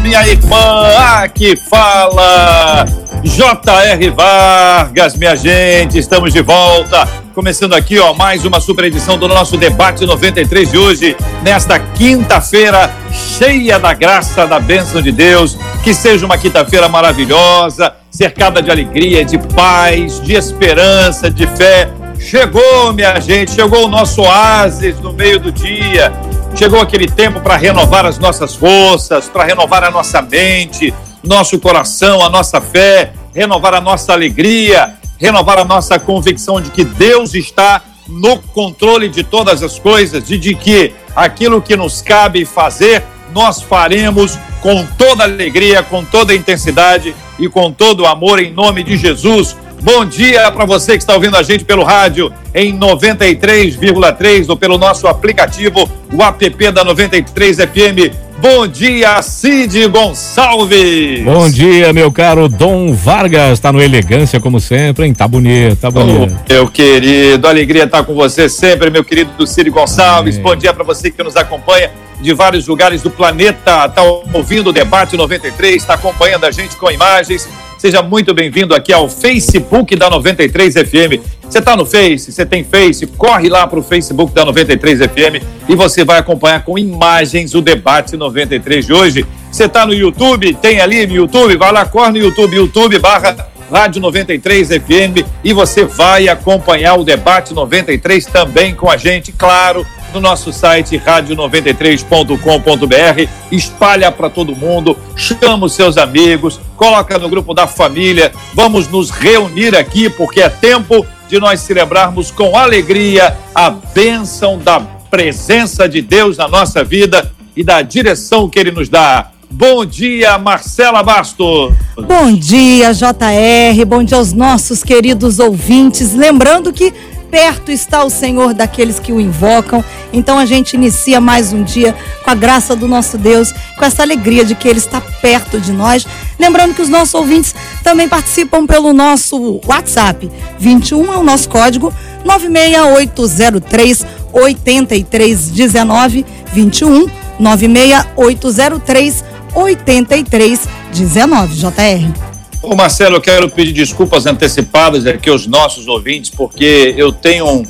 minha irmã! Aqui fala J.R. Vargas, minha gente, estamos de volta. Começando aqui, ó, mais uma super edição do nosso debate 93 de hoje, nesta quinta-feira, cheia da graça, da bênção de Deus. Que seja uma quinta-feira maravilhosa, cercada de alegria, de paz, de esperança, de fé. Chegou, minha gente, chegou o nosso oásis no meio do dia. Chegou aquele tempo para renovar as nossas forças, para renovar a nossa mente, nosso coração, a nossa fé, renovar a nossa alegria, renovar a nossa convicção de que Deus está no controle de todas as coisas e de que aquilo que nos cabe fazer, nós faremos com toda alegria, com toda intensidade e com todo amor em nome de Jesus. Bom dia para você que está ouvindo a gente pelo rádio em 93,3 ou pelo nosso aplicativo, o app da 93 FM. Bom dia, Cid Gonçalves. Bom dia, meu caro Dom Vargas. Tá no elegância como sempre, hein? Tá bonito, tá bonito. Oh, meu querido, alegria estar com você sempre, meu querido Cid Gonçalves. Bom dia para você que nos acompanha de vários lugares do planeta, tá ouvindo o debate 93, está acompanhando a gente com imagens Seja muito bem-vindo aqui ao Facebook da 93 FM. Você está no Face, você tem Face, corre lá para o Facebook da 93 FM e você vai acompanhar com imagens o debate 93 de hoje. Você está no YouTube, tem ali no YouTube, vai lá, corre no YouTube, YouTube barra Rádio 93 FM e você vai acompanhar o debate 93 também com a gente, claro, no nosso site rádio93.com.br, espalha para todo mundo, chama os seus amigos, coloca no grupo da família, vamos nos reunir aqui porque é tempo de nós celebrarmos com alegria a bênção da presença de Deus na nossa vida e da direção que ele nos dá. Bom dia, Marcela Bastos. Bom dia, JR. Bom dia aos nossos queridos ouvintes. Lembrando que perto está o Senhor daqueles que o invocam. Então a gente inicia mais um dia com a graça do nosso Deus, com essa alegria de que Ele está perto de nós. Lembrando que os nossos ouvintes também participam pelo nosso WhatsApp. 21 é o nosso código 96803 8319 21 96803 8319 JR. Ô Marcelo, eu quero pedir desculpas antecipadas aqui aos nossos ouvintes, porque eu tenho um,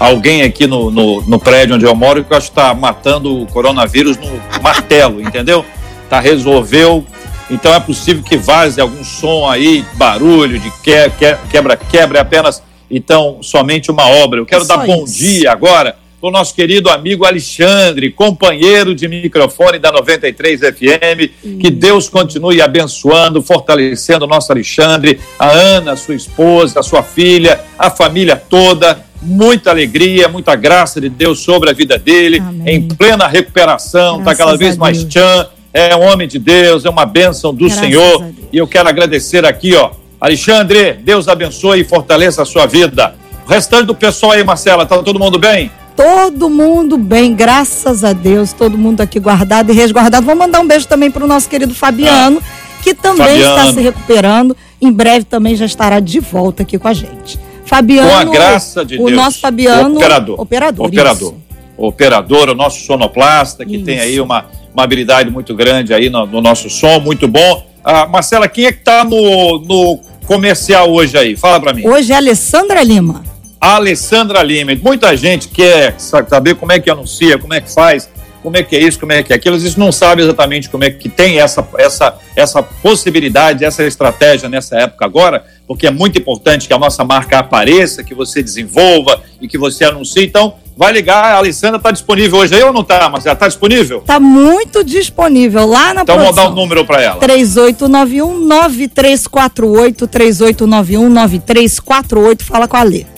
alguém aqui no, no, no, prédio onde eu moro que eu acho que está matando o coronavírus no martelo, entendeu? Tá, resolveu. Então é possível que vaze algum som aí, barulho, de quebra-quebra, é apenas, então, somente uma obra. Eu quero é dar bom isso. dia agora com o nosso querido amigo Alexandre, companheiro de microfone da 93 FM. Hum. Que Deus continue abençoando, fortalecendo o nosso Alexandre, a Ana, sua esposa, a sua filha, a família toda. Muita alegria, muita graça de Deus sobre a vida dele, Amém. em plena recuperação, está cada vez mais tchan. É um homem de Deus, é uma bênção do Graças Senhor. E eu quero agradecer aqui, ó. Alexandre, Deus abençoe e fortaleça a sua vida. O restante do pessoal aí, Marcela, tá todo mundo bem? Todo mundo bem, graças a Deus, todo mundo aqui guardado e resguardado. Vou mandar um beijo também para o nosso querido Fabiano, que também Fabiano. está se recuperando. Em breve também já estará de volta aqui com a gente. Fabiano, com a graça de o Deus. nosso Fabiano, operador, operador, operador, operador, o nosso sonoplasta que isso. tem aí uma, uma habilidade muito grande aí no, no nosso som, muito bom. Ah, Marcela, quem é que está no, no comercial hoje aí? Fala para mim. Hoje é a Alessandra Lima. Alessandra Lima. Muita gente quer saber como é que anuncia, como é que faz, como é que é isso, como é que é aquilo. Às vezes não sabe exatamente como é que tem essa, essa, essa possibilidade, essa estratégia nessa época agora, porque é muito importante que a nossa marca apareça, que você desenvolva e que você anuncie. Então, vai ligar, a Alessandra está disponível hoje aí ou não está, Mas ela está disponível? Está muito disponível lá na Então vou dar o um número para ela. 3891 9348 3891 9348 fala com a Lê.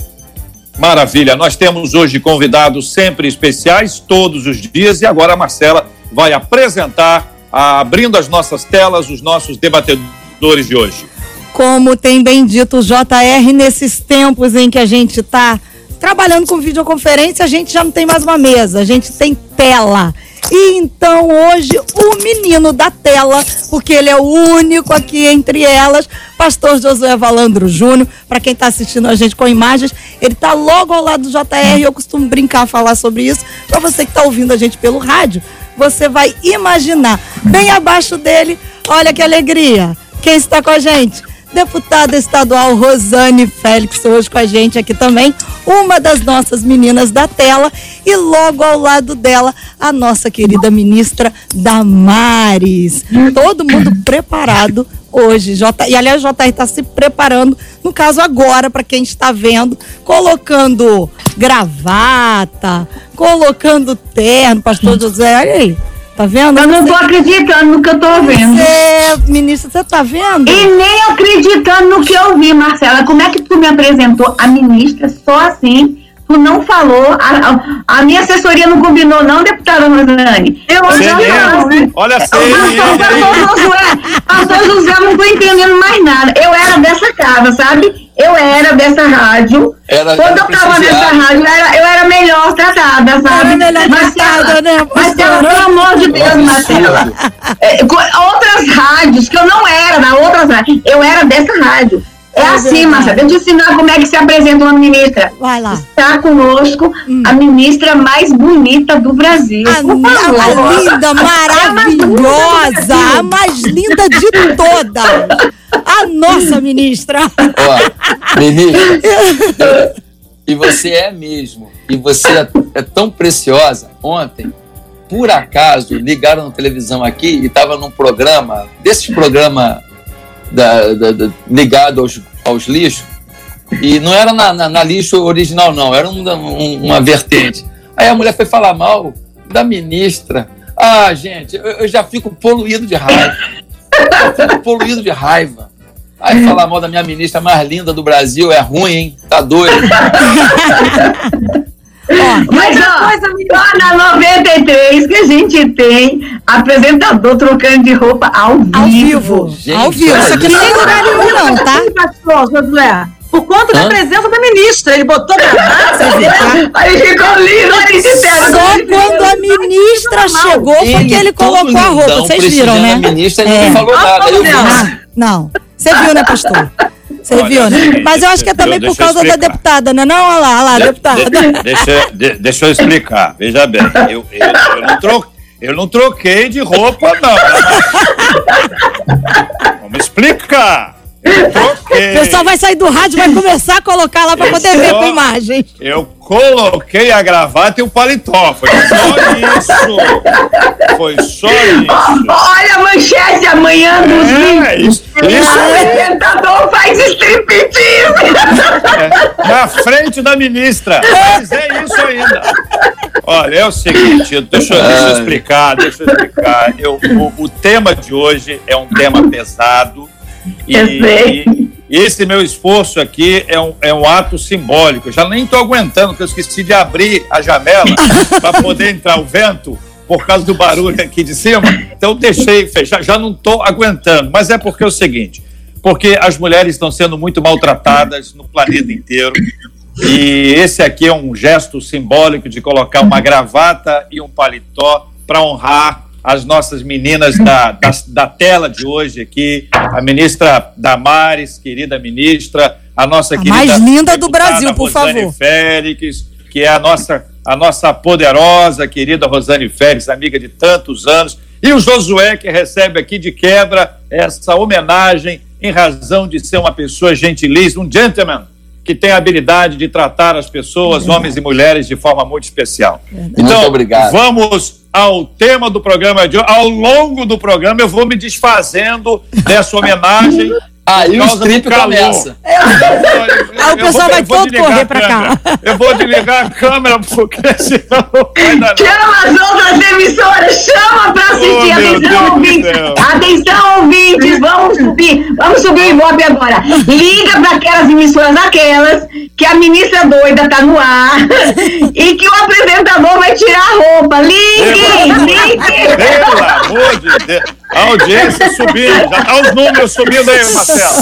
Maravilha. Nós temos hoje convidados sempre especiais, todos os dias, e agora a Marcela vai apresentar, abrindo as nossas telas, os nossos debatedores de hoje. Como tem bem dito o JR, nesses tempos em que a gente está trabalhando com videoconferência, a gente já não tem mais uma mesa, a gente tem tela. E então hoje o menino da tela, porque ele é o único aqui entre elas, pastor Josué Valandro Júnior, para quem está assistindo a gente com imagens, ele está logo ao lado do JR, eu costumo brincar, falar sobre isso. Para você que está ouvindo a gente pelo rádio, você vai imaginar, bem abaixo dele, olha que alegria. Quem está com a gente? Deputada estadual Rosane Félix, hoje com a gente aqui também, uma das nossas meninas da tela, e logo ao lado dela, a nossa querida ministra Damares. Todo mundo preparado hoje. J... E aliás, o JR está se preparando, no caso agora, para quem está vendo, colocando gravata, colocando terno, pastor José, olha aí. Tá vendo? Eu não tô acreditando no que eu tô vendo. Você, ministra, você tá vendo? E nem acreditando no que eu vi, Marcela. Como é que tu me apresentou a ministra só assim? Tu não falou, a, a, a minha assessoria não combinou, não, deputada Rosane. Eu já não, né? Olha a Pastor José, pastor José, não tô entendendo mais nada. Eu era dessa casa, sabe? Eu era dessa rádio. Era, Quando eu tava nessa rádio, eu era, eu era melhor tratada, sabe? Era melhor tratada, né? Mas, pelo amor de Deus, Marcela. É, outras rádios, que eu não era da outras rádios, eu era dessa rádio. É, é assim, Marcela. Deixa eu te ensinar como é que se apresenta uma ministra. Vai lá. Está conosco hum. a ministra mais bonita do Brasil. A, Por favor. a linda, maravilhosa, a mais linda de todas. A nossa ministra. Ó, ministra. e você é mesmo. E você é, é tão preciosa. Ontem, por acaso, ligaram na televisão aqui e estava num programa, desses programas da, da, da, ligado aos, aos lixos, e não era na, na, na lixo original, não, era um, um, uma vertente. Aí a mulher foi falar mal da ministra. Ah, gente, eu, eu já fico poluído de raiva. Eu fico poluído de raiva. Aí falar mal da minha ministra mais linda do Brasil é ruim, hein? Tá doido. Mas a coisa melhor na 93 que a gente tem apresentador trocando de roupa ao vivo. Ao vivo. Gente, ao vivo. Isso aqui não tem lugar nenhum, não, tá? Josué. Por conta Hã? da presença da ministra. Ele botou gravata. Aí ficou lindo. Aí Só quando a ministra chegou foi que ele colocou a roupa. Vocês viram, né? A ministra é. não falou nada. Ah, não. Você viu, né, pastor? Você Olha, viu, né? Mas eu acho que é também por causa da deputada, né? Não, olha lá, olha lá, de, deputada. De, deixa, de, deixa eu explicar. Veja bem, eu, eu, eu, não troquei, eu não troquei de roupa, não. Vamos explicar. O pessoal vai sair do rádio, vai começar a colocar lá para poder ver com imagem. Eu coloquei a gravata e o paletó. Foi só isso. Foi só isso. Olha a manchete amanhã dos é, isso, isso O apresentador faz striptease. É, na frente da ministra. Mas é isso ainda. Olha, é o seguinte, deixa, deixa eu explicar, deixa eu explicar. Eu, o, o tema de hoje é um tema pesado e, e, esse meu esforço aqui é um, é um ato simbólico. Eu já nem estou aguentando, porque eu esqueci de abrir a janela para poder entrar o vento por causa do barulho aqui de cima. Então deixei fechar, já não estou aguentando. Mas é porque é o seguinte: porque as mulheres estão sendo muito maltratadas no planeta inteiro. E esse aqui é um gesto simbólico de colocar uma gravata e um paletó para honrar as nossas meninas da, da, da, tela de hoje aqui, a ministra Damares, querida ministra, a nossa a querida. Mais linda do Brasil, por Rosane favor. Félix, que é a nossa, a nossa poderosa, querida Rosane Félix, amiga de tantos anos, e o Josué, que recebe aqui de quebra essa homenagem em razão de ser uma pessoa gentilíssima, um gentleman que tem a habilidade de tratar as pessoas, é homens e mulheres, de forma muito especial. É então, muito obrigado. vamos ao tema do programa de hoje. Ao longo do programa, eu vou me desfazendo dessa homenagem Aí o strip começa. Aí o pessoal vai todo correr pra cá. Eu vou desligar a câmera, porque senão não vai dar Chama as outras emissoras, chama pra assistir. Oh, Atenção, ouvintes. Atenção, ouvintes. Vamos subir. Vamos subir o Ibope agora. Liga pra aquelas emissoras, aquelas que a ministra doida tá no ar e que o apresentador vai tirar a roupa. Ligue, ligue. Pelo amor de Deus. A audiência subindo, já tá os números subindo aí, Marcelo.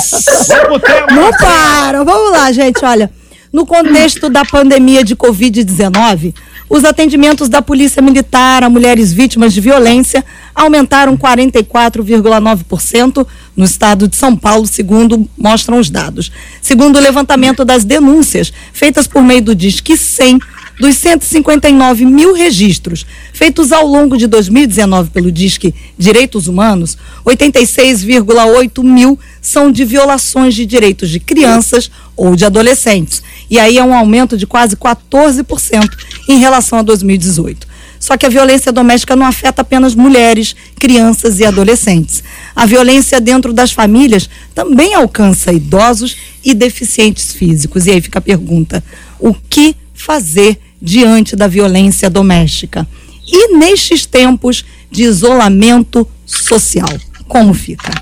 Vamos pro tema. Não para, vamos lá, gente, olha. No contexto da pandemia de Covid-19, os atendimentos da Polícia Militar a mulheres vítimas de violência aumentaram 44,9% no estado de São Paulo, segundo mostram os dados. Segundo o levantamento das denúncias feitas por meio do Disque 100, dos 159 mil registros feitos ao longo de 2019 pelo Disque Direitos Humanos, 86,8 mil são de violações de direitos de crianças ou de adolescentes. E aí é um aumento de quase 14% em relação a 2018. Só que a violência doméstica não afeta apenas mulheres, crianças e adolescentes. A violência dentro das famílias também alcança idosos e deficientes físicos. E aí fica a pergunta: o que fazer diante da violência doméstica. E nestes tempos de isolamento social, como fica?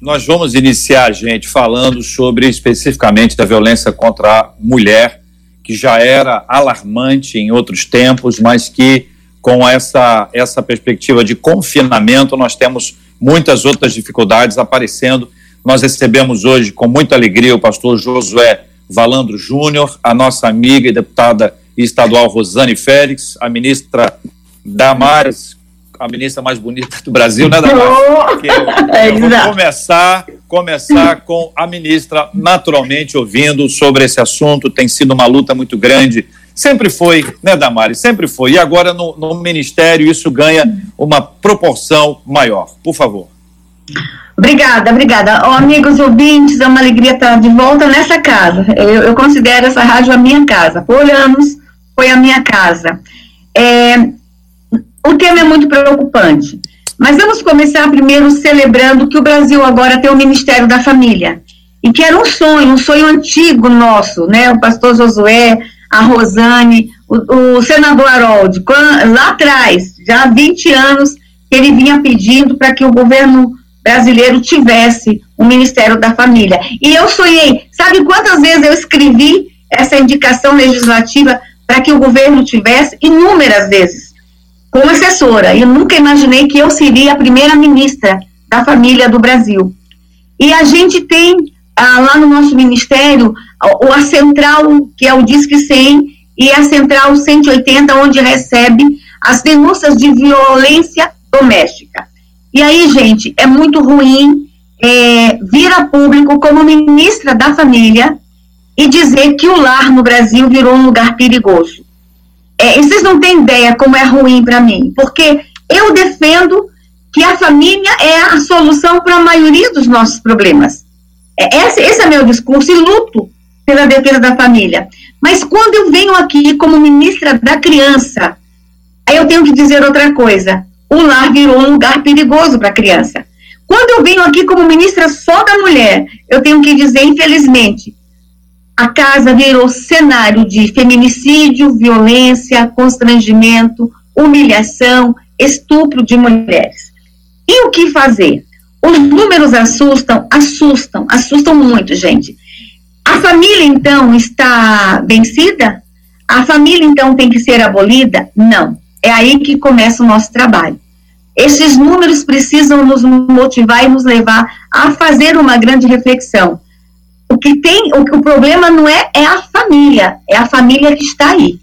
Nós vamos iniciar, gente, falando sobre especificamente da violência contra a mulher, que já era alarmante em outros tempos, mas que com essa, essa perspectiva de confinamento, nós temos muitas outras dificuldades aparecendo. Nós recebemos hoje, com muita alegria, o pastor Josué Valandro Júnior, a nossa amiga e deputada estadual Rosane Félix, a ministra Damares, a ministra mais bonita do Brasil, né, Damares? Eu, eu vou começar, começar com a ministra naturalmente ouvindo sobre esse assunto, tem sido uma luta muito grande, sempre foi, né, Damares? Sempre foi, e agora no, no Ministério isso ganha uma proporção maior. Por favor. Obrigada, obrigada. Oh, amigos ouvintes, é uma alegria estar de volta nessa casa. Eu, eu, considero essa rádio a minha casa. Por anos foi a minha casa. É, o tema é muito preocupante. Mas vamos começar primeiro celebrando que o Brasil agora tem o Ministério da Família. E que era um sonho, um sonho antigo nosso, né? O pastor Josué, a Rosane, o, o senador Harold, lá atrás, já há 20 anos, ele vinha pedindo para que o governo brasileiro tivesse o Ministério da Família. E eu sonhei, sabe quantas vezes eu escrevi essa indicação legislativa para que o governo tivesse? Inúmeras vezes, como assessora. Eu nunca imaginei que eu seria a primeira ministra da família do Brasil. E a gente tem ah, lá no nosso ministério a, a central, que é o Disque 100, e a central 180, onde recebe as denúncias de violência doméstica. E aí, gente, é muito ruim é, vir a público como ministra da família e dizer que o lar no Brasil virou um lugar perigoso. É, vocês não têm ideia como é ruim para mim, porque eu defendo que a família é a solução para a maioria dos nossos problemas. É, esse, esse é meu discurso e luto pela defesa da família. Mas quando eu venho aqui como ministra da criança, aí eu tenho que dizer outra coisa o lar virou um lugar perigoso para a criança. Quando eu venho aqui como ministra só da mulher, eu tenho que dizer, infelizmente, a casa virou cenário de feminicídio, violência, constrangimento, humilhação, estupro de mulheres. E o que fazer? Os números assustam, assustam, assustam muito, gente. A família, então, está vencida? A família, então, tem que ser abolida? Não. É aí que começa o nosso trabalho. Esses números precisam nos motivar e nos levar a fazer uma grande reflexão. O que tem, o, o problema não é, é a família, é a família que está aí.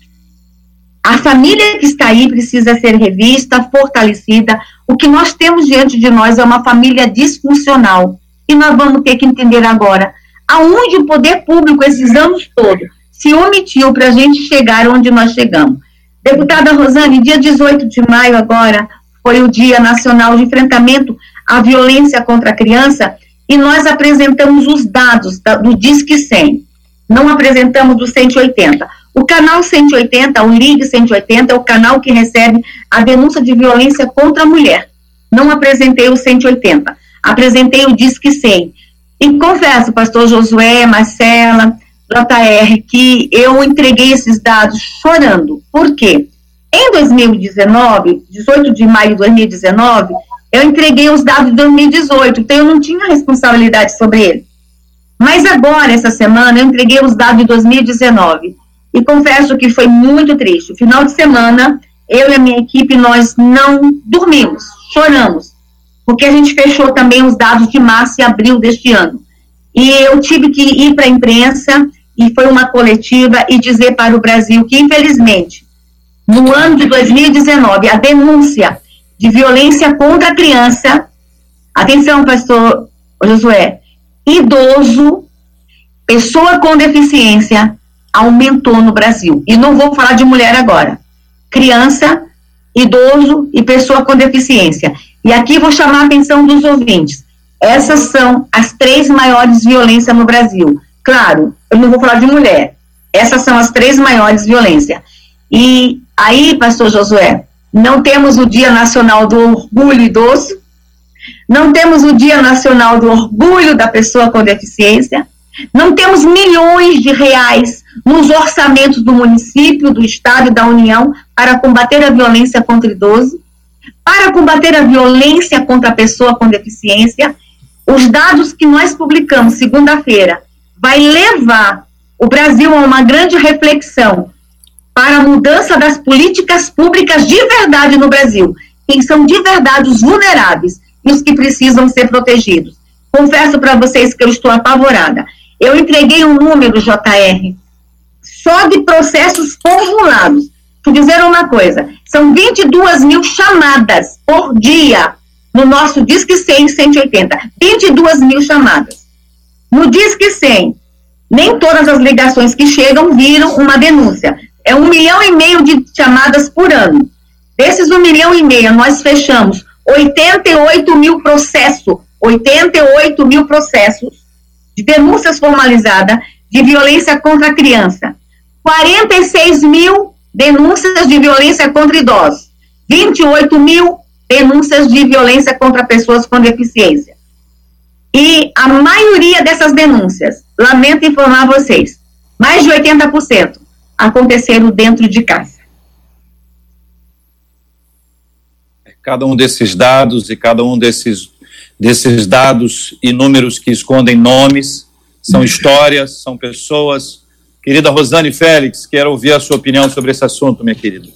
A família que está aí precisa ser revista, fortalecida. O que nós temos diante de nós é uma família disfuncional. E nós vamos ter que entender agora aonde o poder público, esses anos todos, se omitiu para a gente chegar onde nós chegamos. Deputada Rosane, dia 18 de maio agora foi o Dia Nacional de Enfrentamento à Violência contra a Criança e nós apresentamos os dados da, do Disque 100. Não apresentamos do 180. O canal 180, o Ligue 180, é o canal que recebe a denúncia de violência contra a mulher. Não apresentei o 180. Apresentei o Disque 100. E confesso, pastor Josué, Marcela, JR, que eu entreguei esses dados chorando. Por quê? Em 2019, 18 de maio de 2019, eu entreguei os dados de 2018, então eu não tinha responsabilidade sobre ele. Mas agora, essa semana, eu entreguei os dados de 2019. E confesso que foi muito triste. Final de semana, eu e a minha equipe, nós não dormimos, choramos, porque a gente fechou também os dados de março e abril deste ano. E eu tive que ir para a imprensa, e foi uma coletiva, e dizer para o Brasil que, infelizmente, no ano de 2019, a denúncia de violência contra a criança, atenção, pastor Josué, idoso, pessoa com deficiência, aumentou no Brasil. E não vou falar de mulher agora. Criança, idoso e pessoa com deficiência. E aqui vou chamar a atenção dos ouvintes. Essas são as três maiores violências no Brasil. Claro, eu não vou falar de mulher. Essas são as três maiores violências. E aí, pastor Josué, não temos o Dia Nacional do Orgulho Idoso, não temos o Dia Nacional do Orgulho da Pessoa com Deficiência, não temos milhões de reais nos orçamentos do município, do Estado e da União para combater a violência contra idoso, para combater a violência contra a pessoa com deficiência. Os dados que nós publicamos segunda-feira vai levar o Brasil a uma grande reflexão para a mudança das políticas públicas de verdade no Brasil. Quem são de verdade os vulneráveis e os que precisam ser protegidos. Confesso para vocês que eu estou apavorada. Eu entreguei um número, JR, só de processos formulados. Vou dizer uma coisa: são 22 mil chamadas por dia no nosso Disque 100 180. 22 mil chamadas. No Disque 100, nem todas as ligações que chegam viram uma denúncia. É um milhão e meio de chamadas por ano. Desses um milhão e meio, nós fechamos 88 mil processos, 88 mil processos de denúncias formalizadas de violência contra a criança. 46 mil denúncias de violência contra idosos, 28 mil denúncias de violência contra pessoas com deficiência. E a maioria dessas denúncias, lamento informar vocês, mais de 80% aconteceram dentro de casa. Cada um desses dados e cada um desses, desses dados e números que escondem nomes, são histórias, são pessoas, Querida Rosane Félix, quero ouvir a sua opinião sobre esse assunto, minha querida.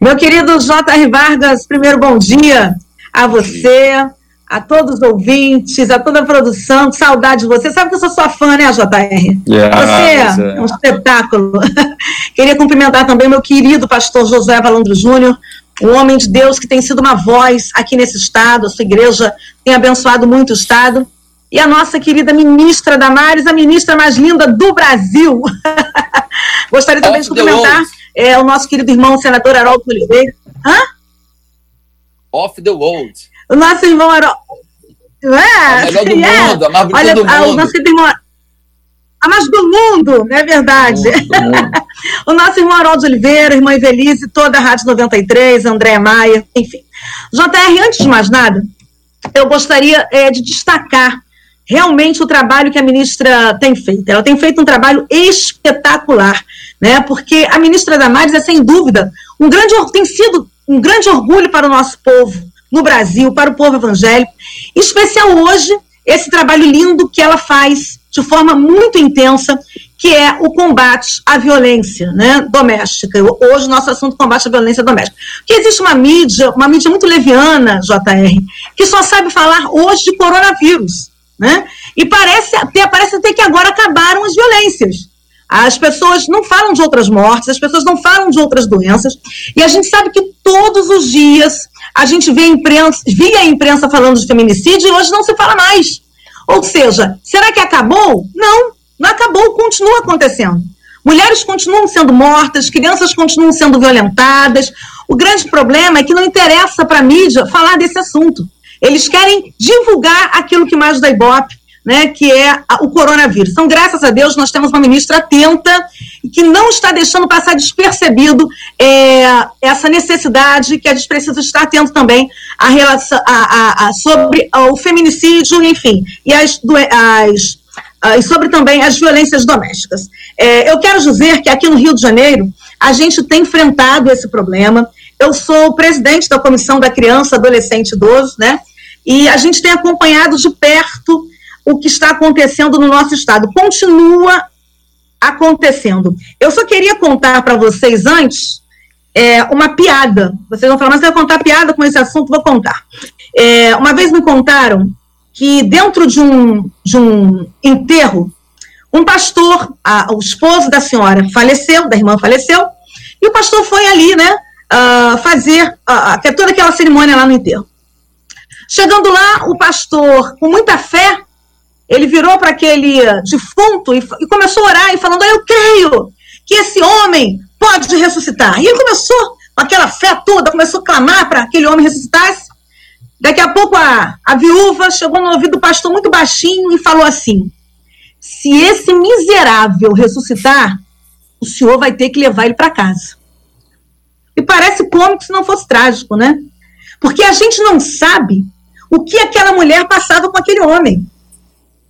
Meu querido J.R. Vargas, primeiro bom dia a você, a todos os ouvintes, a toda a produção, que saudade de você. Sabe que eu sou sua fã, né, J.R.? Yeah, você é um espetáculo. Queria cumprimentar também meu querido pastor José Valandro Júnior, um homem de Deus que tem sido uma voz aqui nesse estado, a sua igreja tem abençoado muito o estado. E a nossa querida ministra Damares, a ministra mais linda do Brasil. Gostaria também de cumprimentar é, o nosso querido irmão, senador Haroldo Oliveira. Hã? Off the world. O nosso irmão Haroldo. É, a melhor do é. mundo, a mais bonita Olha, do mundo. O nosso irmão a mais do mundo, não é verdade? o nosso irmão Haroldo Oliveira, irmã Evelise, toda a Rádio 93, André Maia, enfim. JR, antes de mais nada, eu gostaria é, de destacar realmente o trabalho que a ministra tem feito. Ela tem feito um trabalho espetacular, né? Porque a ministra Damares é sem dúvida um grande tem sido um grande orgulho para o nosso povo no Brasil, para o povo evangélico, em especial hoje esse trabalho lindo que ela faz de forma muito intensa, que é o combate à violência né, doméstica. Hoje, nosso assunto é combate à violência doméstica. Porque existe uma mídia, uma mídia muito leviana, JR, que só sabe falar hoje de coronavírus. Né? E parece até, parece até que agora acabaram as violências. As pessoas não falam de outras mortes, as pessoas não falam de outras doenças. E a gente sabe que todos os dias a gente vê a imprensa, via a imprensa falando de feminicídio e hoje não se fala mais. Ou seja, será que acabou? Não, não acabou, continua acontecendo. Mulheres continuam sendo mortas, crianças continuam sendo violentadas. O grande problema é que não interessa para a mídia falar desse assunto. Eles querem divulgar aquilo que mais dá ibope, né, que é o coronavírus. Então, graças a Deus, nós temos uma ministra atenta que não está deixando passar despercebido é, essa necessidade que a gente precisa estar atento também a relação, a, a, a sobre o feminicídio, enfim, e as, as, e sobre também as violências domésticas. É, eu quero dizer que aqui no Rio de Janeiro, a gente tem enfrentado esse problema. Eu sou presidente da Comissão da Criança, Adolescente e Idoso, né? E a gente tem acompanhado de perto o que está acontecendo no nosso estado. Continua acontecendo. Eu só queria contar para vocês antes é, uma piada. Vocês vão falar, mas você vai contar piada com esse assunto? Vou contar. É, uma vez me contaram que dentro de um, de um enterro, um pastor, a, o esposo da senhora faleceu, da irmã faleceu, e o pastor foi ali, né, uh, fazer uh, toda aquela cerimônia lá no enterro. Chegando lá, o pastor, com muita fé, ele virou para aquele defunto e, e, começou a orar e falando: Eu creio que esse homem pode ressuscitar. E ele começou, com aquela fé toda, começou a clamar para aquele homem ressuscitasse. Daqui a pouco a, a viúva chegou no ouvido do pastor muito baixinho e falou assim: Se esse miserável ressuscitar, o senhor vai ter que levar ele para casa. E parece cômico se não fosse trágico, né? Porque a gente não sabe o que aquela mulher passava com aquele homem.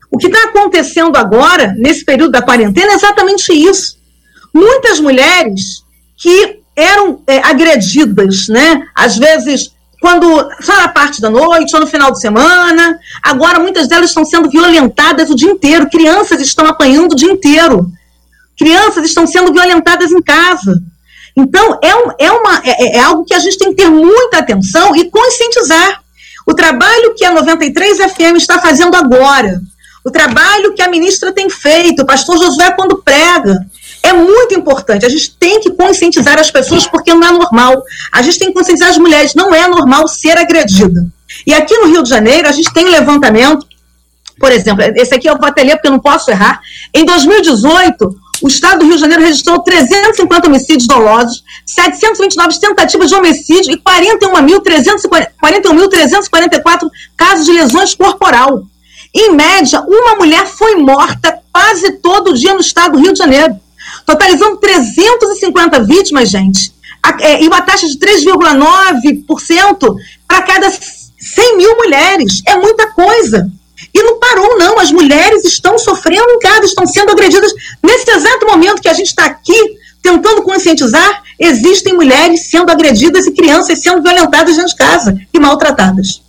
O que está acontecendo agora, nesse período da quarentena, é exatamente isso. Muitas mulheres que eram é, agredidas, né? Às vezes, quando só na parte da noite ou no final de semana. Agora, muitas delas estão sendo violentadas o dia inteiro. Crianças estão apanhando o dia inteiro. Crianças estão sendo violentadas em casa. Então, é, um, é, uma, é, é algo que a gente tem que ter muita atenção e conscientizar. O trabalho que a 93 FM está fazendo agora, o trabalho que a ministra tem feito, o pastor Josué quando prega, é muito importante. A gente tem que conscientizar as pessoas porque não é normal. A gente tem que conscientizar as mulheres, não é normal ser agredida. E aqui no Rio de Janeiro, a gente tem um levantamento, por exemplo, esse aqui eu vou até ler porque eu não posso errar. Em 2018, o estado do Rio de Janeiro registrou 350 homicídios dolosos, 729 tentativas de homicídio e 41.344 casos de lesões corporal. Em média, uma mulher foi morta quase todo dia no estado do Rio de Janeiro, totalizando 350 vítimas, gente, é, e uma taxa de 3,9% para cada 100 mil mulheres. É muita coisa. E não parou, não. As mulheres estão sofrendo em casa, estão sendo agredidas. Nesse exato momento que a gente está aqui tentando conscientizar, existem mulheres sendo agredidas e crianças sendo violentadas dentro de casa e maltratadas.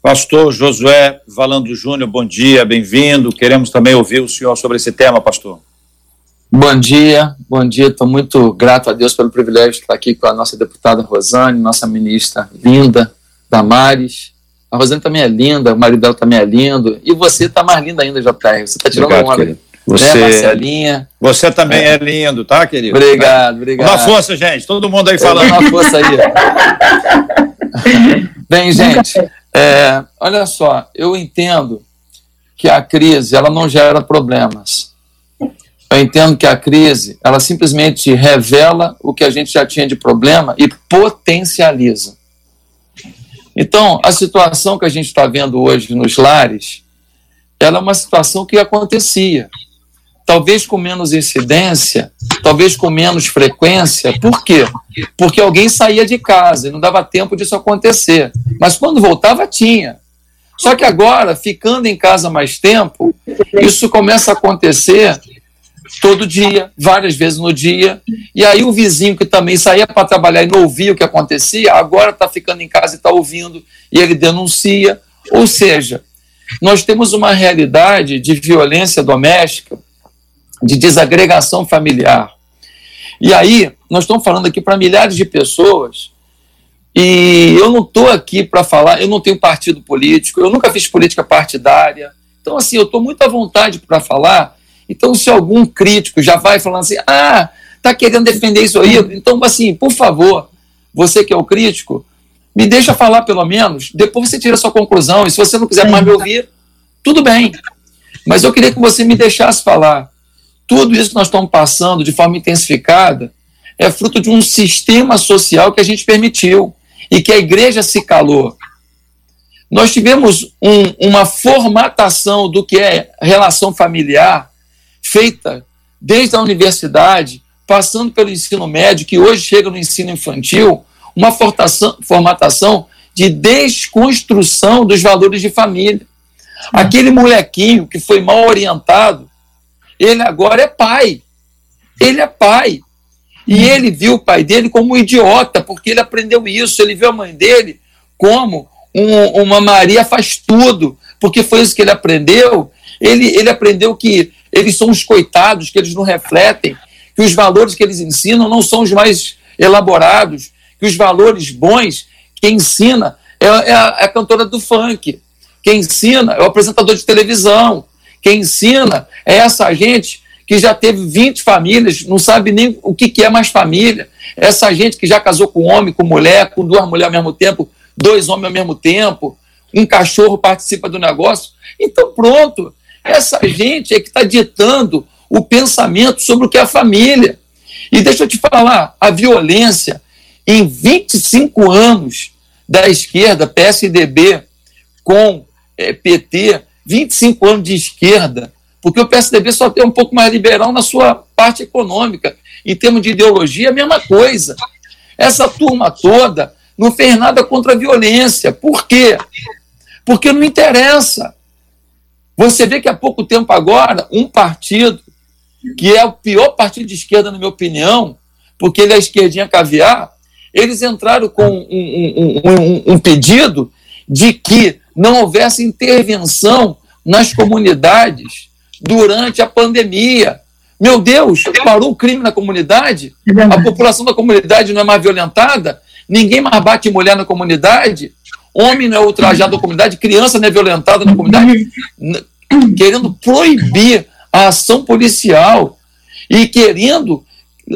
Pastor Josué Valando Júnior, bom dia, bem-vindo. Queremos também ouvir o senhor sobre esse tema, pastor. Bom dia, bom dia. Estou muito grato a Deus pelo privilégio de estar aqui com a nossa deputada Rosane, nossa ministra linda, Damares, a Rosane também é linda, o marido dela também é lindo. E você tá mais linda ainda, JR. Você tá tirando obrigado, onda. Você, né, Marcelinha? Você também é. é. lindo, tá, querido? Obrigado, obrigado. Uma força, gente. Todo mundo aí falando. Uma força aí. Bem, gente, é, olha só, eu entendo que a crise ela não gera problemas. Eu entendo que a crise ela simplesmente revela o que a gente já tinha de problema e potencializa. Então, a situação que a gente está vendo hoje nos lares, ela é uma situação que acontecia. Talvez com menos incidência, talvez com menos frequência. Por quê? Porque alguém saía de casa e não dava tempo disso acontecer. Mas quando voltava, tinha. Só que agora, ficando em casa mais tempo, isso começa a acontecer todo dia, várias vezes no dia. E aí o vizinho que também saía para trabalhar e não ouvia o que acontecia, agora está ficando em casa e está ouvindo, e ele denuncia. Ou seja, nós temos uma realidade de violência doméstica, de desagregação familiar. E aí, nós estamos falando aqui para milhares de pessoas, e eu não estou aqui para falar, eu não tenho partido político, eu nunca fiz política partidária. Então, assim, eu estou muito à vontade para falar então, se algum crítico já vai falando assim, ah, tá querendo defender isso aí, então, assim, por favor, você que é o crítico, me deixa falar pelo menos, depois você tira a sua conclusão, e se você não quiser mais me ouvir, tudo bem. Mas eu queria que você me deixasse falar. Tudo isso que nós estamos passando de forma intensificada é fruto de um sistema social que a gente permitiu e que a igreja se calou. Nós tivemos um, uma formatação do que é relação familiar feita desde a universidade, passando pelo ensino médio, que hoje chega no ensino infantil, uma formatação de desconstrução dos valores de família. Aquele molequinho que foi mal orientado, ele agora é pai. Ele é pai. E ele viu o pai dele como um idiota, porque ele aprendeu isso. Ele viu a mãe dele como um, uma Maria faz tudo, porque foi isso que ele aprendeu. Ele, ele aprendeu que eles são os coitados, que eles não refletem, que os valores que eles ensinam não são os mais elaborados, que os valores bons que ensina é, é, a, é a cantora do funk, quem ensina é o apresentador de televisão, quem ensina é essa gente que já teve 20 famílias, não sabe nem o que, que é mais família. Essa gente que já casou com homem, com mulher, com duas mulheres ao mesmo tempo, dois homens ao mesmo tempo, um cachorro participa do negócio. Então, pronto, essa gente é que está ditando o pensamento sobre o que é a família. E deixa eu te falar, a violência em 25 anos da esquerda, PSDB, com é, PT, 25 anos de esquerda, porque o PSDB só tem um pouco mais liberal na sua parte econômica. Em termos de ideologia, a mesma coisa. Essa turma toda não fez nada contra a violência. Por quê? Porque não interessa. Você vê que há pouco tempo agora, um partido, que é o pior partido de esquerda, na minha opinião, porque ele é a esquerdinha caviar, eles entraram com um, um, um, um pedido de que não houvesse intervenção nas comunidades durante a pandemia. Meu Deus, parou o crime na comunidade? A população da comunidade não é mais violentada? Ninguém mais bate mulher na comunidade? Homem não é ultrajado na comunidade? Criança não é violentada na comunidade? Querendo proibir a ação policial e querendo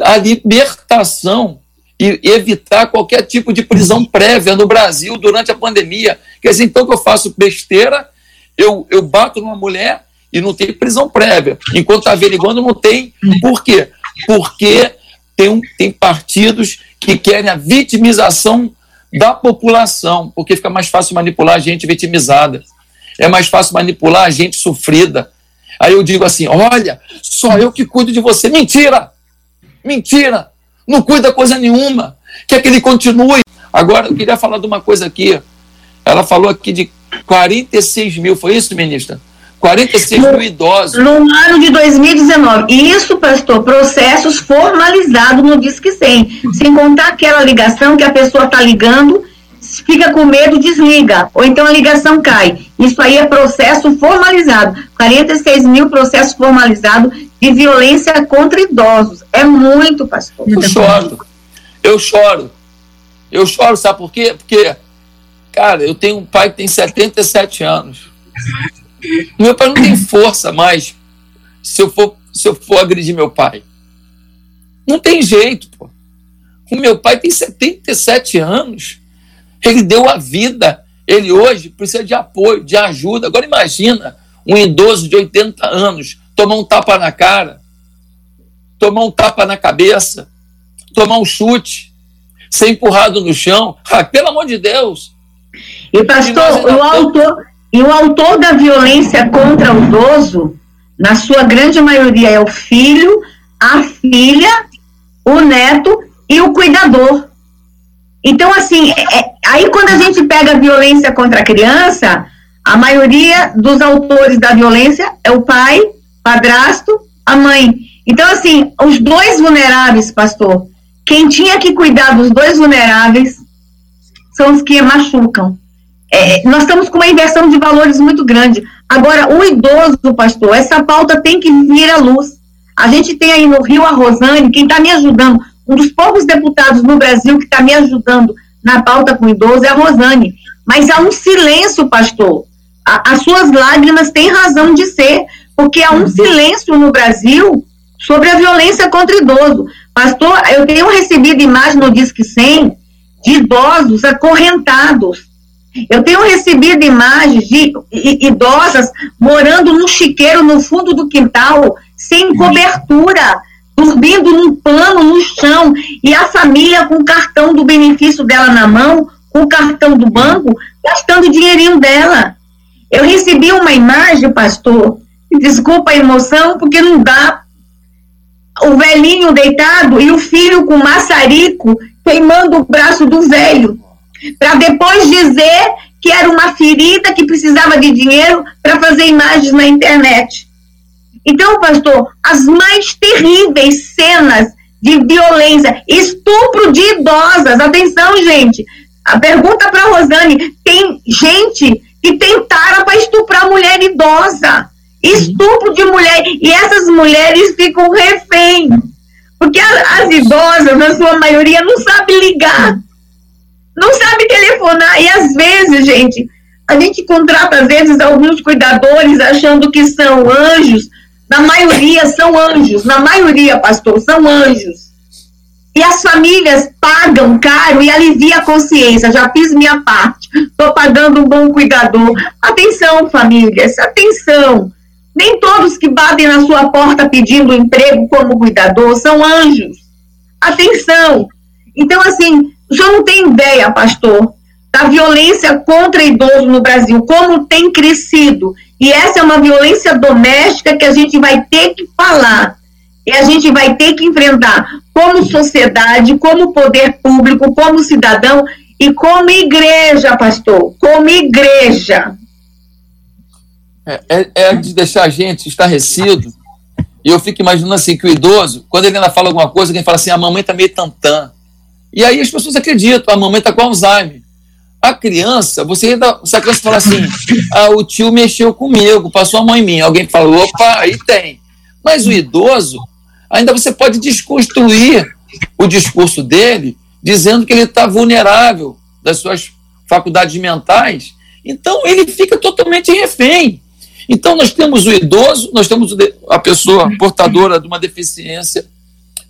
a libertação e evitar qualquer tipo de prisão prévia no Brasil durante a pandemia. Quer dizer, então que eu faço besteira, eu, eu bato numa mulher e não tem prisão prévia. Enquanto está averiguando, não tem. Por quê? Porque tem, tem partidos que querem a vitimização da população, porque fica mais fácil manipular a gente vitimizada. É mais fácil manipular a gente sofrida. Aí eu digo assim: olha, só eu que cuido de você. Mentira! Mentira! Não cuida coisa nenhuma. Quer que ele continue. Agora, eu queria falar de uma coisa aqui. Ela falou aqui de 46 mil, foi isso, ministra? 46 no, mil idosos. No ano de 2019. Isso, pastor, processos formalizados no Disque 100. Sem contar aquela ligação que a pessoa está ligando, fica com medo, desliga. Ou então a ligação cai. Isso aí é processo formalizado. 46 mil processos formalizados de violência contra idosos. É muito, pastor. Eu choro. Eu choro. Eu choro, sabe por quê? Porque, cara, eu tenho um pai que tem 77 anos. Meu pai não tem força mais se eu for, se eu for agredir meu pai. Não tem jeito, pô. O meu pai tem 77 anos. Ele deu a vida. Ele hoje precisa de apoio, de ajuda. Agora imagina um idoso de 80 anos tomar um tapa na cara, tomar um tapa na cabeça, tomar um chute, ser empurrado no chão. Ah, pelo amor de Deus. E pastor, o autor, e o autor da violência contra o idoso, na sua grande maioria, é o filho, a filha, o neto e o cuidador. Então, assim, é, é, aí quando a gente pega a violência contra a criança, a maioria dos autores da violência é o pai, padrasto, a mãe. Então, assim, os dois vulneráveis, pastor, quem tinha que cuidar dos dois vulneráveis são os que machucam. É, nós estamos com uma inversão de valores muito grande. Agora, o idoso, pastor, essa pauta tem que vir à luz. A gente tem aí no Rio a Rosane, quem está me ajudando, um dos poucos deputados no Brasil que está me ajudando na pauta com o idoso é a Rosane. Mas há um silêncio, pastor. A, as suas lágrimas têm razão de ser, porque há um uhum. silêncio no Brasil sobre a violência contra o idoso. Pastor, eu tenho recebido imagem no Disque 100 de idosos acorrentados eu tenho recebido imagens de idosas morando num chiqueiro no fundo do quintal, sem cobertura, dormindo num pano no chão, e a família com o cartão do benefício dela na mão, com o cartão do banco, gastando o dinheirinho dela. Eu recebi uma imagem, pastor, desculpa a emoção, porque não dá. O velhinho deitado e o filho com maçarico queimando o braço do velho para depois dizer que era uma ferida que precisava de dinheiro para fazer imagens na internet. Então, pastor, as mais terríveis cenas de violência, estupro de idosas. Atenção, gente. A pergunta para Rosane: tem gente que tem tara para estuprar mulher idosa. Estupro de mulher. E essas mulheres ficam refém. Porque as idosas, na sua maioria, não sabem ligar. Não sabem telefonar. E às vezes, gente, a gente contrata, às vezes, alguns cuidadores achando que são anjos. Na maioria são anjos. Na maioria, pastor, são anjos. E as famílias pagam caro e alivia a consciência. Já fiz minha parte. Estou pagando um bom cuidador. Atenção, famílias, atenção. Nem todos que batem na sua porta pedindo emprego como cuidador são anjos. Atenção. Então, assim, o senhor não tem ideia, pastor, da violência contra idoso no Brasil, como tem crescido. E essa é uma violência doméstica que a gente vai ter que falar. E a gente vai ter que enfrentar como sociedade, como poder público, como cidadão e como igreja, pastor. Como igreja. É, é, é de deixar a gente estarrecido. E eu fico imaginando assim, que o idoso, quando ele ainda fala alguma coisa, alguém fala assim, a mamãe tá meio tantã. E aí as pessoas acreditam, a mamãe tá com Alzheimer. A criança, você ainda, se a criança fala assim, ah, o tio mexeu comigo, passou a mão em mim. Alguém fala, opa, aí tem. Mas o idoso, ainda você pode desconstruir o discurso dele, dizendo que ele está vulnerável das suas faculdades mentais. Então ele fica totalmente refém. Então nós temos o idoso, nós temos a pessoa portadora de uma deficiência,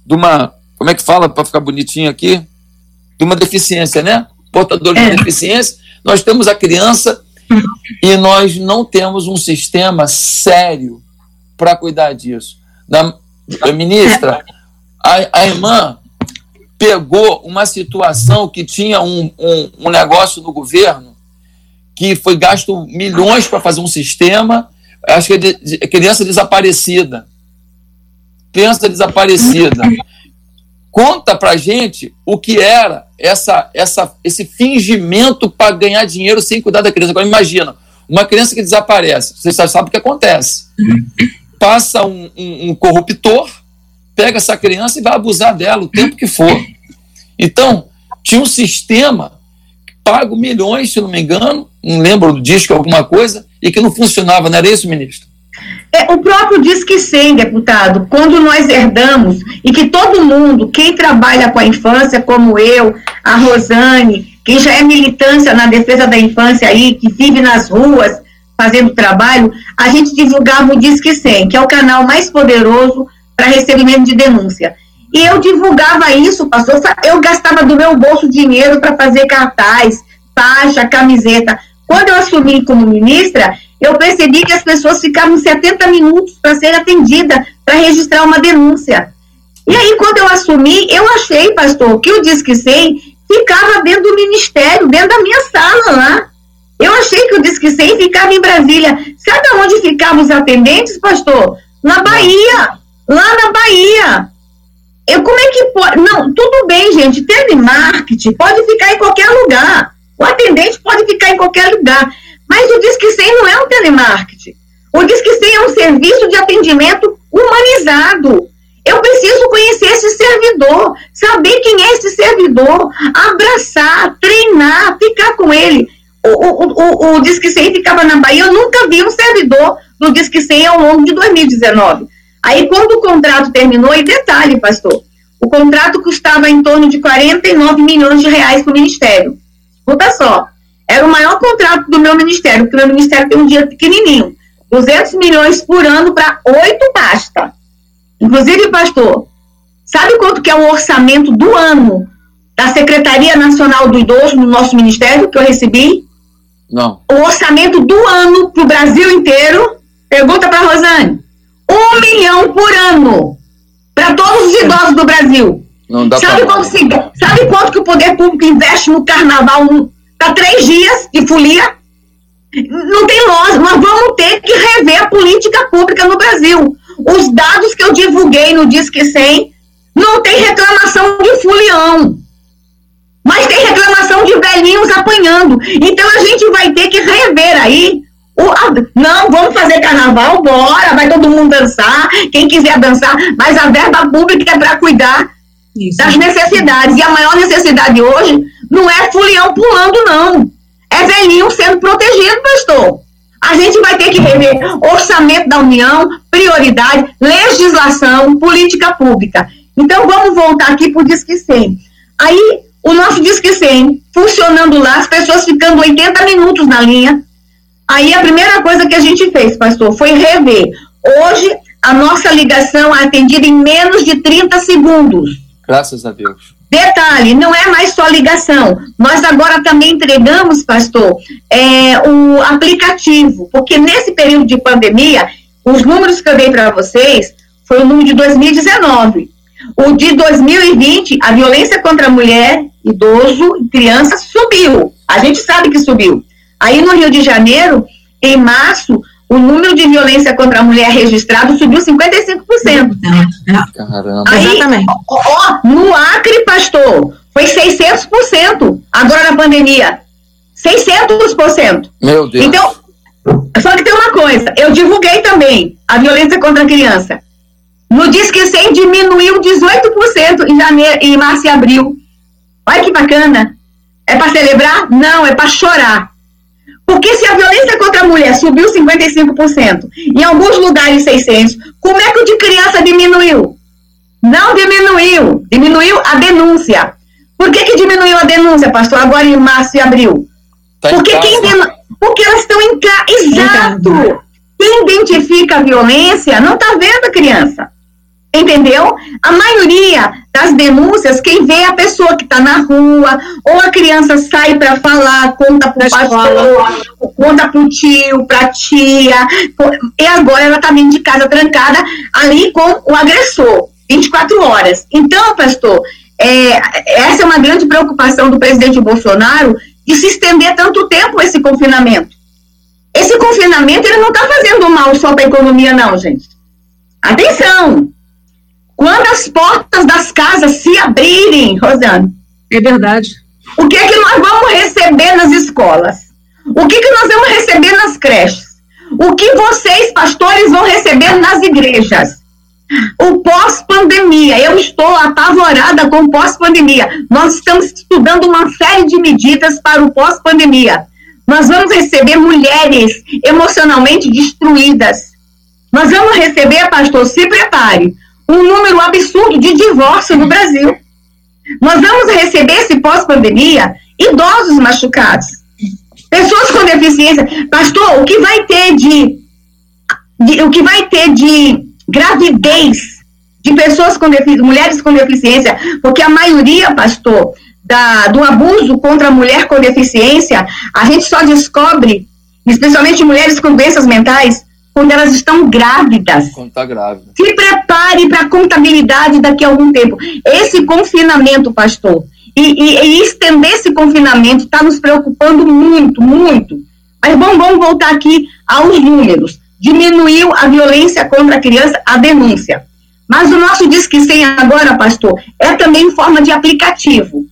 de uma, como é que fala para ficar bonitinho aqui? De uma deficiência, né? portador de é. deficiência, nós temos a criança e nós não temos um sistema sério para cuidar disso. Da, a ministra, a, a, irmã pegou uma situação que tinha um, um, um negócio no governo que foi gasto milhões para fazer um sistema, acho que é de, é criança desaparecida. Criança desaparecida. Conta pra gente o que era essa, essa, esse fingimento para ganhar dinheiro sem cuidar da criança. Agora imagina, uma criança que desaparece, você sabe o que acontece. Passa um, um, um corruptor, pega essa criança e vai abusar dela o tempo que for. Então, tinha um sistema pago milhões, se não me engano, não lembro do disco, alguma coisa, e que não funcionava, não era isso, ministro? É, o próprio Disque 100, deputado, quando nós herdamos, e que todo mundo, quem trabalha com a infância, como eu, a Rosane, quem já é militância na defesa da infância aí, que vive nas ruas fazendo trabalho, a gente divulgava o Disque 100, que é o canal mais poderoso para recebimento de denúncia. E eu divulgava isso, pastor, eu gastava do meu bolso dinheiro para fazer cartaz, faixa, camiseta. Quando eu assumi como ministra, eu percebi que as pessoas ficavam 70 minutos para ser atendida, para registrar uma denúncia. E aí, quando eu assumi, eu achei, pastor, que o Disque 100 ficava dentro do ministério, dentro da minha sala lá. Eu achei que o Disque 100 ficava em Brasília. Sabe onde ficavam os atendentes, pastor? Na Bahia. Lá na Bahia. Eu, como é que pode? Não, tudo bem, gente. Telemarketing pode ficar em qualquer lugar. O atendente pode ficar em qualquer lugar. Mas o Disque 100 não é um telemarketing. O Disque 100 é um serviço de atendimento humanizado. Eu preciso conhecer esse servidor, saber quem é esse servidor, abraçar, treinar, ficar com ele. O, o, o, o Disque 100 ficava na Bahia, eu nunca vi um servidor do Disque 100 ao longo de 2019. Aí, quando o contrato terminou, e detalhe, pastor, o contrato custava em torno de 49 milhões de reais para o Ministério. Escuta só, era o maior contrato do meu ministério, porque o meu ministério tem um dia pequenininho. 200 milhões por ano para oito basta. Inclusive, pastor, sabe quanto que é o orçamento do ano da Secretaria Nacional do Idoso no nosso ministério que eu recebi? Não. O orçamento do ano para o Brasil inteiro, pergunta para Rosane, um milhão por ano para todos os idosos do Brasil. Não dá sabe, quanto se, sabe quanto que o poder público investe no carnaval para três dias de folia. Não tem lógica, nós vamos ter que rever a política pública no Brasil. Os dados que eu divulguei no Disque 100 não tem reclamação de fulião, mas tem reclamação de velhinhos apanhando. Então a gente vai ter que rever aí. Não, vamos fazer carnaval, bora, vai todo mundo dançar, quem quiser dançar, mas a verba pública é para cuidar Isso. das necessidades. E a maior necessidade hoje não é fulião pulando, não. É velhinho sendo protegido, pastor. A gente vai ter que rever orçamento da União, prioridade, legislação, política pública. Então, vamos voltar aqui para o Disque 100. Aí, o nosso Disque 100, funcionando lá, as pessoas ficando 80 minutos na linha. Aí, a primeira coisa que a gente fez, pastor, foi rever. Hoje, a nossa ligação é atendida em menos de 30 segundos. Graças a Deus. Detalhe, não é mais só ligação. Nós agora também entregamos, pastor, é, o aplicativo, porque nesse período de pandemia, os números que eu dei para vocês foi o número de 2019. O de 2020, a violência contra a mulher, idoso e criança subiu. A gente sabe que subiu. Aí no Rio de Janeiro, em março, o número de violência contra a mulher registrado subiu 55%. Caramba. Aí, Exatamente. Ó, no Acre, pastor, foi 600%, agora na pandemia. 600%. Meu Deus. Então, só que tem uma coisa, eu divulguei também a violência contra a criança. No Disque 100 diminuiu 18% em janeiro, em março e abril. Olha que bacana. É para celebrar? Não, é para chorar. Porque se a violência contra a mulher subiu 55%, em alguns lugares 600, como é que o de criança diminuiu? Não diminuiu, diminuiu a denúncia. Por que, que diminuiu a denúncia, pastor, agora em março e abril? Tá Porque, quem Porque elas estão em casa. Exato! Quem identifica a violência não está vendo a criança. Entendeu? A maioria das denúncias, quem vê é a pessoa que está na rua, ou a criança sai para falar, conta para o pastor, conta para o tio, para a tia, e agora ela está dentro de casa trancada ali com o agressor, 24 horas. Então, pastor, é, essa é uma grande preocupação do presidente Bolsonaro de se estender tanto tempo esse confinamento. Esse confinamento ele não está fazendo mal só para a economia, não, gente. Atenção! Quando as portas das casas se abrirem, Rosane. É verdade. O que é que nós vamos receber nas escolas? O que, que nós vamos receber nas creches? O que vocês, pastores, vão receber nas igrejas? O pós-pandemia. Eu estou apavorada com o pós-pandemia. Nós estamos estudando uma série de medidas para o pós-pandemia. Nós vamos receber mulheres emocionalmente destruídas. Nós vamos receber, pastor, se prepare, um número absurdo de divórcio no Brasil. Nós vamos receber esse pós-pandemia idosos machucados, pessoas com deficiência. Pastor, o que vai ter de, de o que vai ter de gravidez de pessoas com deficiência, mulheres com deficiência, porque a maioria, pastor, da, do abuso contra a mulher com deficiência, a gente só descobre, especialmente mulheres com doenças mentais, quando elas estão grávidas. Quando está grávida. Se prepare para a contabilidade daqui a algum tempo. Esse confinamento, pastor, e, e, e estender esse confinamento está nos preocupando muito, muito. Mas bom, vamos voltar aqui aos números. Diminuiu a violência contra a criança, a denúncia. Mas o nosso Disque 100 agora, pastor, é também em forma de aplicativo.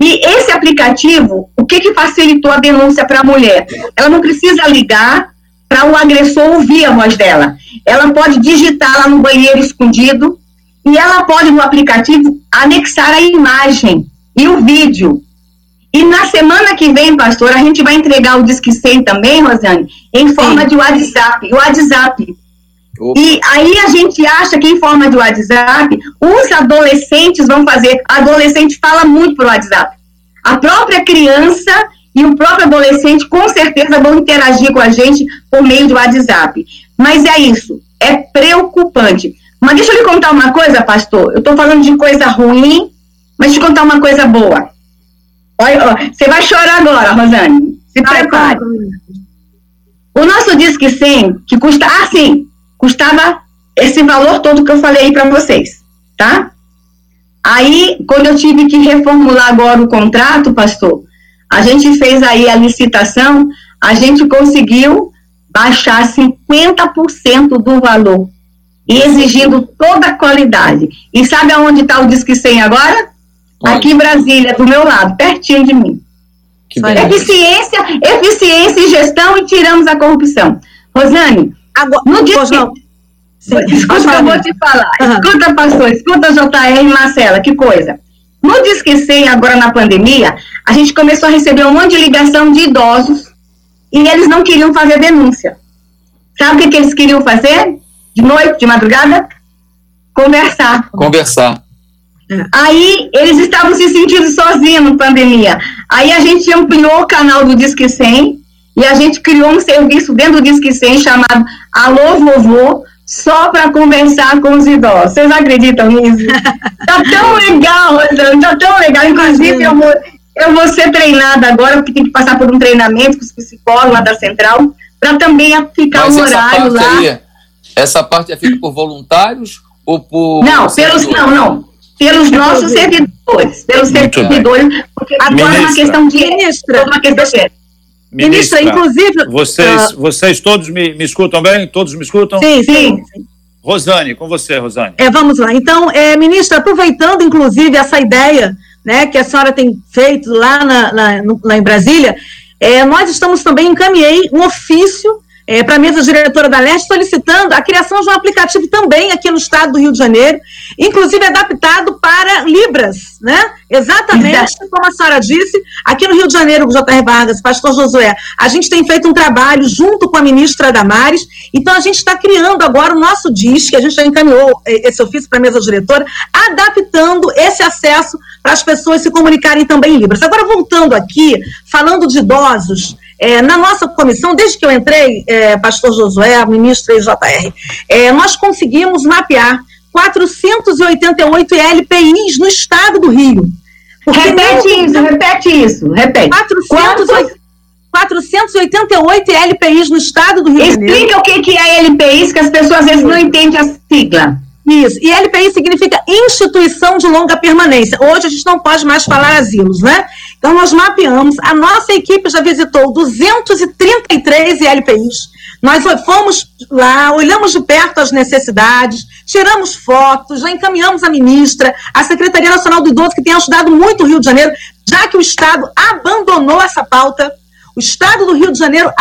E esse aplicativo, o que, que facilitou a denúncia para a mulher? Ela não precisa ligar, para o agressor ouvir a voz dela. Ela pode digitar lá no banheiro escondido e ela pode, no aplicativo, anexar a imagem e o vídeo. E na semana que vem, pastor, a gente vai entregar o Disque 100 também, Rosane, em forma Sim. de WhatsApp. O WhatsApp. Opa. E aí a gente acha que em forma de WhatsApp, os adolescentes vão fazer. Adolescente fala muito por WhatsApp. A própria criança e o próprio adolescente com certeza vão interagir com a gente por meio do WhatsApp. Mas é isso, é preocupante. Mas deixa eu lhe contar uma coisa, pastor. Eu estou falando de coisa ruim, mas te contar uma coisa boa. Olha, você vai chorar agora, Rosane. Se prepare. O nosso Disque 100, que custa, ah, sim, custava esse valor todo que eu falei aí para vocês, tá? Aí, quando eu tive que reformular agora o contrato, pastor, a gente fez aí a licitação, a gente conseguiu baixar 50% do valor e exigindo toda a qualidade. E sabe aonde está o Disque 100 agora? Onde? Aqui em Brasília, do meu lado, pertinho de mim. eficiência, eficiência e gestão e tiramos a corrupção. Rosane, agora, no dia Escuta o que eu vou te falar. Uhum. Escuta, pastor, escuta, JR e Marcela, que coisa. No Disque 100, agora na pandemia, a gente começou a receber um monte de ligação de idosos e eles não queriam fazer denúncia. Sabe o que, que eles queriam fazer? De noite, de madrugada? Conversar. Conversar. Aí eles estavam se sentindo sozinhos na pandemia. Aí a gente ampliou o canal do Disque 100 e a gente criou um serviço dentro do Disque 100 chamado Alô Vovô, só para conversar com os idosos. Vocês acreditam nisso? tá tão legal, Rosana, tá tão legal. Inclusive, eu vou, eu vou ser treinada agora, porque tem que passar por um treinamento com os psicólogos lá da Central, para também ficar Mas um horário lá. Aí, essa parte é feita por voluntários ou por. Não, pelos, não, não. Pelos nossos servidores. Pelos Muito servidores, bem. porque agora é uma questão de. Ministra, uma questão de Ministra, inclusive. Vocês, uh, vocês todos me, me escutam bem? Todos me escutam? Sim, sim. Rosane, com você, Rosane. É, vamos lá. Então, é, ministra, aproveitando, inclusive, essa ideia né, que a senhora tem feito lá, na, na no, lá em Brasília, é, nós estamos também, encaminhei um ofício é, para a mesa diretora da Leste, solicitando a criação de um aplicativo também aqui no estado do Rio de Janeiro, inclusive adaptado para Libras, né? Exatamente Exato. como a senhora disse, aqui no Rio de Janeiro, o J.R. Vargas, pastor Josué, a gente tem feito um trabalho junto com a ministra Damares, então a gente está criando agora o nosso DIS, que a gente já encaminhou é, esse ofício para a mesa diretora, adaptando esse acesso para as pessoas se comunicarem também em Libras. Agora, voltando aqui, falando de idosos, é, na nossa comissão, desde que eu entrei, é, pastor Josué, ministro JR, é, nós conseguimos mapear 488 LPIs no estado do Rio. Repete não... isso, repete isso, repete. 400... 488 LPIs no estado do Rio Explica de Janeiro. Explica o que é LPIs, que as pessoas às vezes não entendem a sigla. Isso. E LPI significa instituição de longa permanência. Hoje a gente não pode mais falar asilos, né? Então nós mapeamos, a nossa equipe já visitou 233 LPIs. Nós fomos lá, olhamos de perto as necessidades, tiramos fotos, já encaminhamos a ministra, a Secretaria Nacional do Idoso, que tem ajudado muito o Rio de Janeiro, já que o Estado abandonou essa pauta. O Estado do Rio de Janeiro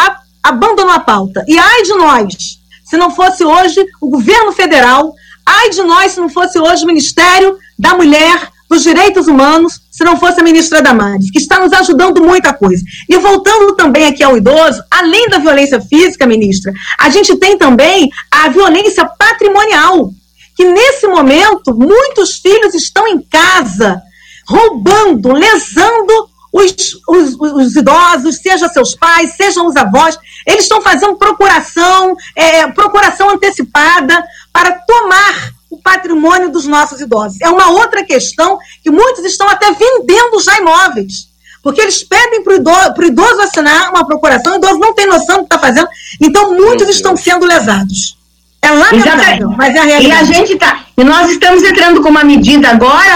abandonou a pauta. E ai de nós, se não fosse hoje o governo federal Ai de nós se não fosse hoje o Ministério da Mulher, dos Direitos Humanos, se não fosse a ministra Damares, que está nos ajudando muita coisa. E voltando também aqui ao idoso, além da violência física, ministra, a gente tem também a violência patrimonial, que nesse momento muitos filhos estão em casa roubando, lesando os, os, os, idosos, seja seus pais, sejam os avós, eles estão fazendo procuração, é, procuração antecipada para tomar o patrimônio dos nossos idosos. É uma outra questão que muitos estão até vendendo já imóveis. Porque eles pedem para o idoso, idoso, assinar uma procuração, o idoso não tem noção do que está fazendo, então muitos estão sendo lesados. É lamentável, mas é a realidade. E a gente está. E nós estamos entrando com uma medida agora,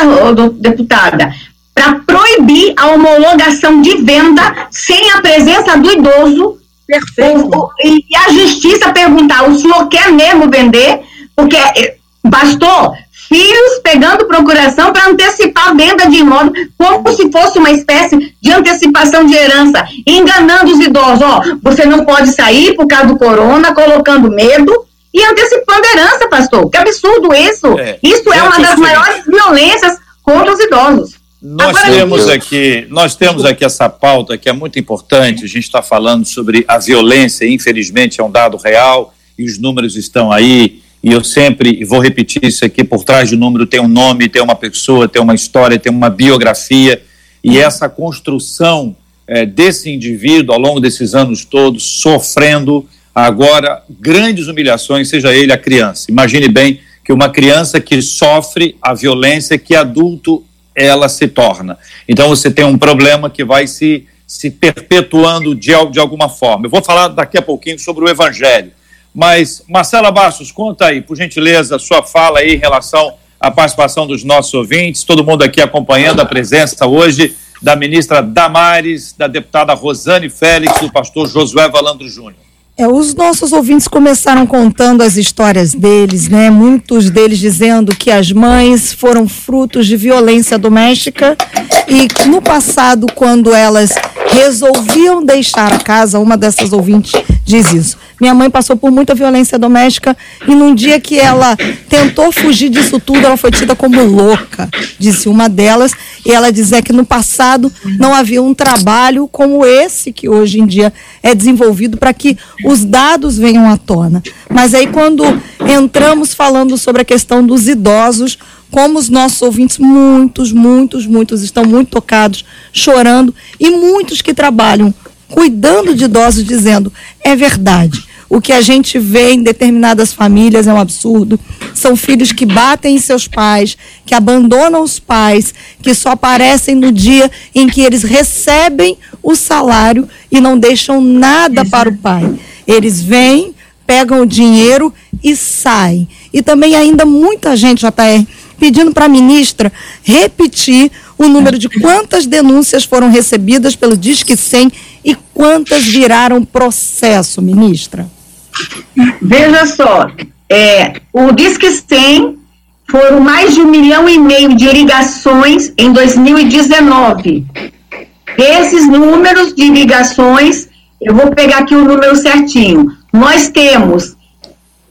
deputada, para proibir a homologação de venda sem a presença do idoso. Perfeito. O, o, e a justiça perguntar: o senhor quer mesmo vender? Porque eh, bastou filhos pegando procuração para antecipar a venda de imóvel, como se fosse uma espécie de antecipação de herança, enganando os idosos. Ó, você não pode sair por causa do corona, colocando medo e antecipando a herança, pastor. Que absurdo isso! É, isso é uma das maiores violências contra os idosos. Nós Agora, temos aqui, nós temos aqui essa pauta que é muito importante. A gente está falando sobre a violência, infelizmente é um dado real e os números estão aí. E eu sempre vou repetir isso aqui: por trás de número tem um nome, tem uma pessoa, tem uma história, tem uma biografia. E essa construção é, desse indivíduo ao longo desses anos todos, sofrendo agora grandes humilhações, seja ele a criança. Imagine bem que uma criança que sofre a violência que adulto ela se torna. Então você tem um problema que vai se, se perpetuando de, de alguma forma. Eu vou falar daqui a pouquinho sobre o Evangelho. Mas, Marcela Bastos, conta aí, por gentileza, sua fala aí em relação à participação dos nossos ouvintes, todo mundo aqui acompanhando a presença hoje da ministra Damares, da deputada Rosane Félix do pastor Josué Valandro Júnior. É, os nossos ouvintes começaram contando as histórias deles, né? Muitos deles dizendo que as mães foram frutos de violência doméstica e no passado, quando elas resolviam deixar a casa, uma dessas ouvintes diz isso. Minha mãe passou por muita violência doméstica e num dia que ela tentou fugir disso tudo, ela foi tida como louca, disse uma delas. E ela dizia que no passado não havia um trabalho como esse que hoje em dia é desenvolvido para que os dados venham à tona. Mas aí quando entramos falando sobre a questão dos idosos, como os nossos ouvintes, muitos, muitos, muitos estão muito tocados, chorando, e muitos que trabalham cuidando de idosos, dizendo: é verdade. O que a gente vê em determinadas famílias é um absurdo. São filhos que batem em seus pais, que abandonam os pais, que só aparecem no dia em que eles recebem o salário e não deixam nada para o pai. Eles vêm, pegam o dinheiro e saem. E também ainda muita gente, JR, pedindo para a ministra repetir o número de quantas denúncias foram recebidas pelo Disque 100 e quantas viraram processo, ministra. Veja só, é, o Disque 100 foram mais de um milhão e meio de ligações em 2019. Desses números de ligações, eu vou pegar aqui o número certinho. Nós temos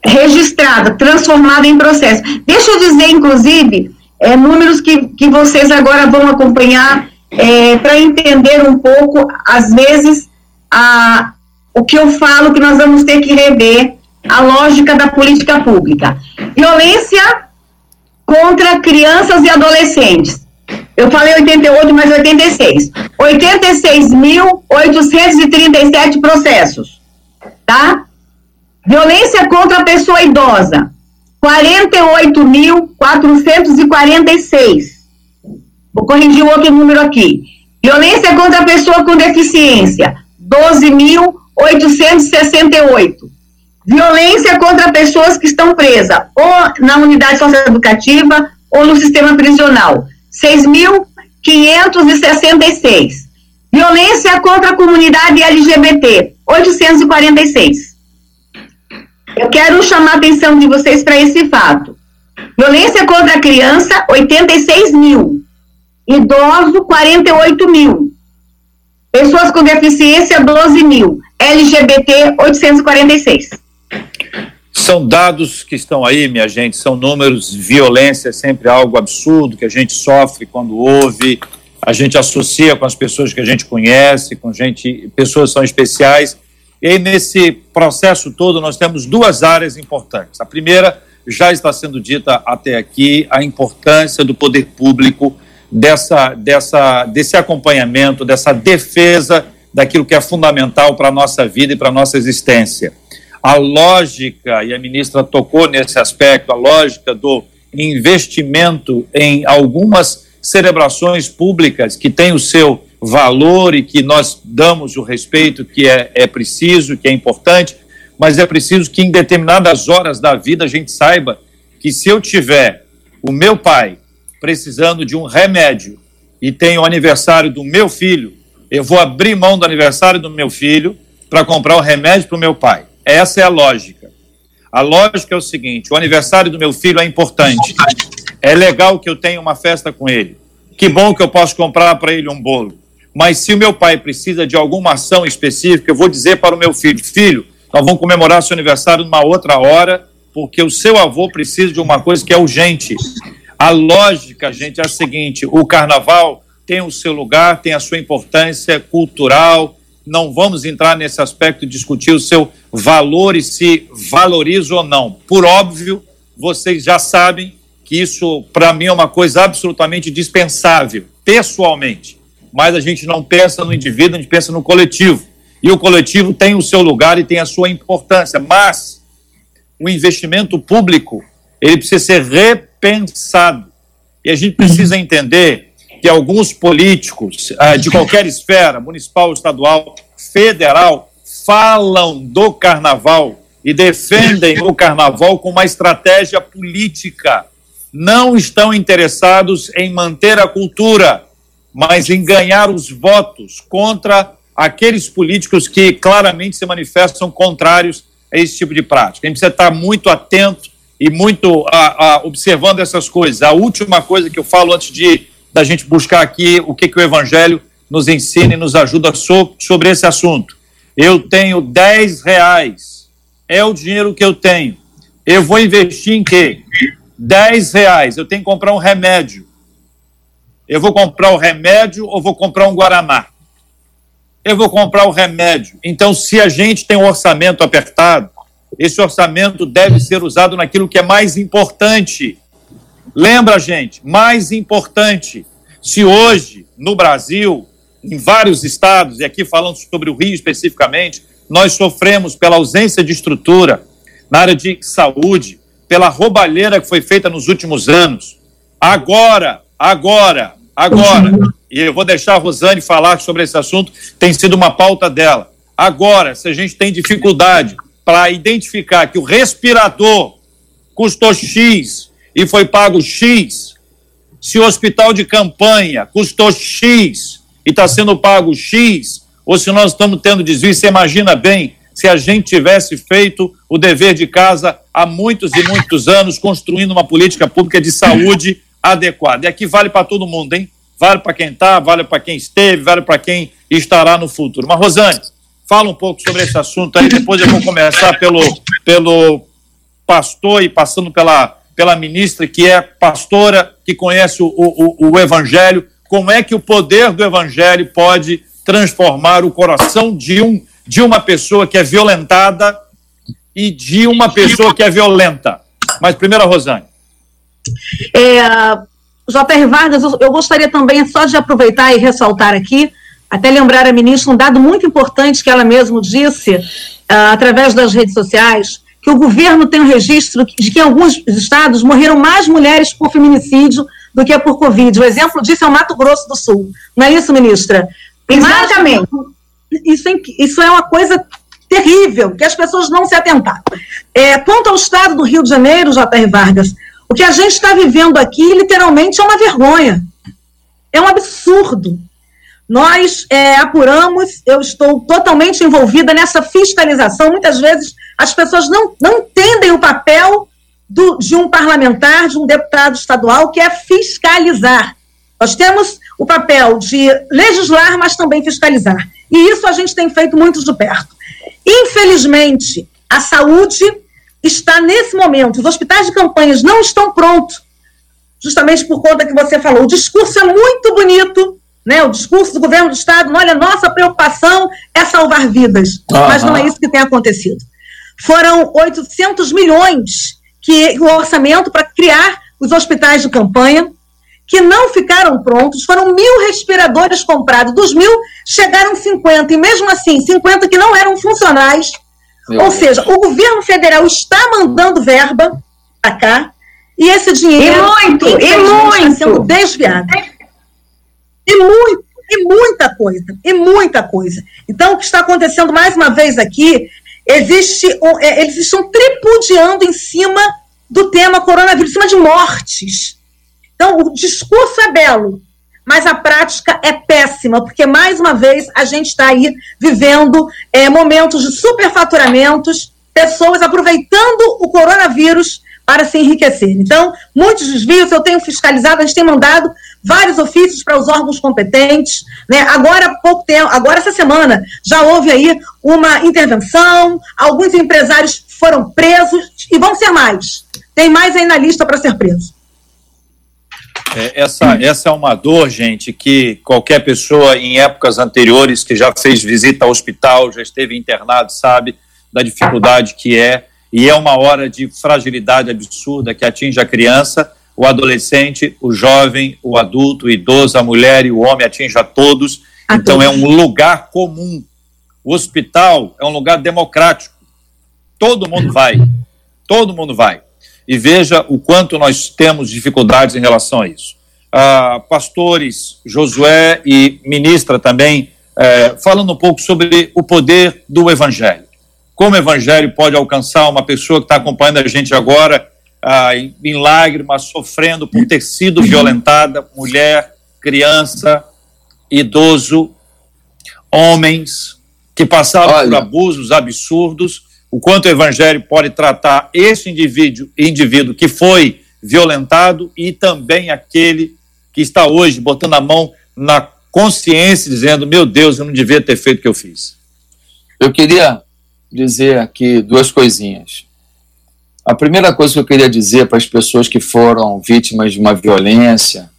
registrada, transformada em processo. Deixa eu dizer, inclusive, é, números que, que vocês agora vão acompanhar é, para entender um pouco, às vezes, a, o que eu falo que nós vamos ter que rever a lógica da política pública. Violência contra crianças e adolescentes. Eu falei 88, mas 86. 86.837 processos. Tá? Violência contra a pessoa idosa, 48.446. Vou corrigir o outro número aqui. Violência contra a pessoa com deficiência, 12.868. Violência contra pessoas que estão presas, ou na unidade socioeducativa, ou no sistema prisional, 6.566. Violência contra a comunidade LGBT, 846. Eu quero chamar a atenção de vocês para esse fato. Violência contra a criança, 86 mil. Idoso, 48 mil. Pessoas com deficiência, 12 mil. LGBT, 846. São dados que estão aí, minha gente, são números. Violência é sempre algo absurdo que a gente sofre quando ouve, a gente associa com as pessoas que a gente conhece, com gente, pessoas são especiais. E nesse processo todo, nós temos duas áreas importantes. A primeira, já está sendo dita até aqui, a importância do poder público dessa, dessa, desse acompanhamento, dessa defesa daquilo que é fundamental para a nossa vida e para a nossa existência. A lógica, e a ministra tocou nesse aspecto, a lógica do investimento em algumas celebrações públicas que têm o seu valor e que nós damos o respeito que é, é preciso, que é importante, mas é preciso que em determinadas horas da vida a gente saiba que se eu tiver o meu pai precisando de um remédio e tem o aniversário do meu filho, eu vou abrir mão do aniversário do meu filho para comprar o remédio para o meu pai. Essa é a lógica. A lógica é o seguinte: o aniversário do meu filho é importante. É legal que eu tenha uma festa com ele. Que bom que eu posso comprar para ele um bolo. Mas se o meu pai precisa de alguma ação específica, eu vou dizer para o meu filho: filho, nós vamos comemorar seu aniversário numa outra hora, porque o seu avô precisa de uma coisa que é urgente. A lógica, gente, é a seguinte: o carnaval tem o seu lugar, tem a sua importância cultural. Não vamos entrar nesse aspecto de discutir o seu valor e se valoriza ou não. Por óbvio, vocês já sabem que isso, para mim, é uma coisa absolutamente dispensável, pessoalmente mas a gente não pensa no indivíduo, a gente pensa no coletivo. E o coletivo tem o seu lugar e tem a sua importância, mas o investimento público, ele precisa ser repensado. E a gente precisa entender que alguns políticos ah, de qualquer esfera, municipal, estadual, federal, falam do carnaval e defendem o carnaval com uma estratégia política. Não estão interessados em manter a cultura mas em ganhar os votos contra aqueles políticos que claramente se manifestam contrários a esse tipo de prática. A gente precisa estar muito atento e muito a, a, observando essas coisas. A última coisa que eu falo antes de da gente buscar aqui o que, que o Evangelho nos ensina e nos ajuda so, sobre esse assunto. Eu tenho 10 reais. É o dinheiro que eu tenho. Eu vou investir em quê? 10 reais. Eu tenho que comprar um remédio. Eu vou comprar o remédio ou vou comprar um Guaraná? Eu vou comprar o remédio. Então, se a gente tem um orçamento apertado, esse orçamento deve ser usado naquilo que é mais importante. Lembra, gente, mais importante. Se hoje, no Brasil, em vários estados, e aqui falando sobre o Rio especificamente, nós sofremos pela ausência de estrutura na área de saúde, pela roubalheira que foi feita nos últimos anos. Agora, agora, agora, e eu vou deixar a Rosane falar sobre esse assunto, tem sido uma pauta dela. Agora, se a gente tem dificuldade para identificar que o respirador custou X e foi pago X, se o hospital de campanha custou X e está sendo pago X, ou se nós estamos tendo desvio, você imagina bem se a gente tivesse feito o dever de casa há muitos e muitos anos, construindo uma política pública de saúde adequada. E aqui vale para todo mundo, hein? Vale para quem está, vale para quem esteve, vale para quem estará no futuro. Mas, Rosane, fala um pouco sobre esse assunto aí, depois eu vou começar pelo, pelo pastor e passando pela, pela ministra, que é pastora, que conhece o, o, o Evangelho. Como é que o poder do Evangelho pode transformar o coração de, um, de uma pessoa que é violentada e de uma pessoa que é violenta? Mas primeiro a Rosane. É, J.R. Vargas, eu gostaria também só de aproveitar e ressaltar aqui, até lembrar a ministra um dado muito importante que ela mesma disse, uh, através das redes sociais, que o governo tem um registro de que em alguns estados morreram mais mulheres por feminicídio do que por Covid. O exemplo disso é o Mato Grosso do Sul. Não é isso, ministra? Exatamente. Isso é, isso é uma coisa terrível, que as pessoas não se atentaram. É, quanto ao estado do Rio de Janeiro, J.R. Vargas, o que a gente está vivendo aqui, literalmente, é uma vergonha. É um absurdo. Nós é, apuramos, eu estou totalmente envolvida nessa fiscalização. Muitas vezes as pessoas não, não entendem o papel do, de um parlamentar, de um deputado estadual, que é fiscalizar. Nós temos o papel de legislar, mas também fiscalizar. E isso a gente tem feito muito de perto. Infelizmente, a saúde está nesse momento, os hospitais de campanhas não estão prontos, justamente por conta que você falou. O discurso é muito bonito, né? O discurso do governo do estado, olha, nossa preocupação é salvar vidas, uhum. mas não é isso que tem acontecido. Foram 800 milhões que o orçamento para criar os hospitais de campanha, que não ficaram prontos, foram mil respiradores comprados, dos mil chegaram 50, e mesmo assim, 50 que não eram funcionais, meu Ou Deus. seja, o governo federal está mandando verba para cá e esse dinheiro e muito, e muito. está sendo desviado. E muito, muita coisa, e muita coisa. Então, o que está acontecendo mais uma vez aqui, existe, é, eles estão tripudiando em cima do tema coronavírus, em cima de mortes. Então, o discurso é belo, mas a prática é péssima, porque, mais uma vez, a gente está aí vivendo é, momentos de superfaturamentos, pessoas aproveitando o coronavírus para se enriquecer. Então, muitos desvios eu tenho fiscalizado, a gente tem mandado vários ofícios para os órgãos competentes. Né? Agora, pouco tempo, agora essa semana, já houve aí uma intervenção, alguns empresários foram presos e vão ser mais. Tem mais aí na lista para ser preso. É, essa, essa é uma dor, gente, que qualquer pessoa em épocas anteriores que já fez visita ao hospital, já esteve internado, sabe da dificuldade que é. E é uma hora de fragilidade absurda que atinge a criança, o adolescente, o jovem, o adulto, o idoso, a mulher e o homem, atinge a todos. A então todos. é um lugar comum. O hospital é um lugar democrático. Todo mundo vai. Todo mundo vai e veja o quanto nós temos dificuldades em relação a isso. Ah, pastores, Josué e ministra também, eh, falando um pouco sobre o poder do Evangelho. Como o Evangelho pode alcançar uma pessoa que está acompanhando a gente agora ah, em, em lágrimas, sofrendo por ter sido violentada, mulher, criança, idoso, homens que passaram Olha. por abusos absurdos o quanto o evangelho pode tratar esse indivíduo, indivíduo que foi violentado e também aquele que está hoje botando a mão na consciência, dizendo: Meu Deus, eu não devia ter feito o que eu fiz. Eu queria dizer aqui duas coisinhas. A primeira coisa que eu queria dizer para as pessoas que foram vítimas de uma violência,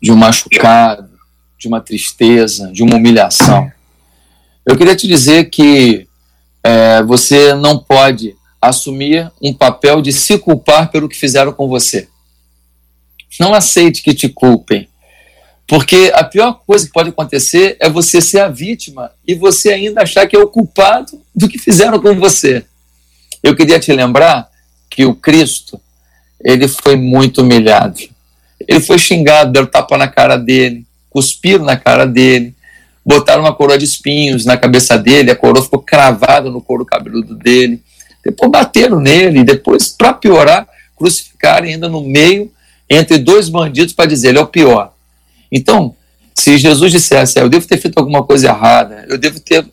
de um machucado, de uma tristeza, de uma humilhação, eu queria te dizer que é, você não pode assumir um papel de se culpar pelo que fizeram com você. Não aceite que te culpem. Porque a pior coisa que pode acontecer é você ser a vítima e você ainda achar que é o culpado do que fizeram com você. Eu queria te lembrar que o Cristo, ele foi muito humilhado. Ele foi xingado, deram tapa na cara dele, cuspiram na cara dele, botaram uma coroa de espinhos na cabeça dele, a coroa ficou cravada no couro cabeludo dele. Depois bateram nele, depois, para piorar, crucificaram ainda no meio entre dois bandidos para dizer: ele é o pior. Então, se Jesus dissesse, eu devo ter feito alguma coisa errada, eu devo ter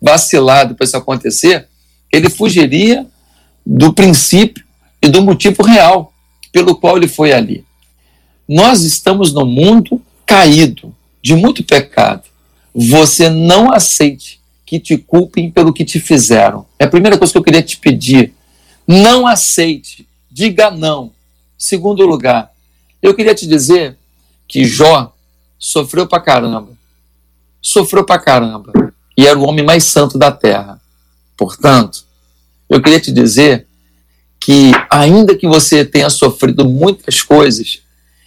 vacilado para isso acontecer, ele fugiria do princípio e do motivo real pelo qual ele foi ali. Nós estamos no mundo caído, de muito pecado. Você não aceite que te culpem pelo que te fizeram. É a primeira coisa que eu queria te pedir. Não aceite, diga não. Segundo lugar, eu queria te dizer que Jó sofreu pra caramba. Sofreu pra caramba. E era o homem mais santo da terra. Portanto, eu queria te dizer que, ainda que você tenha sofrido muitas coisas,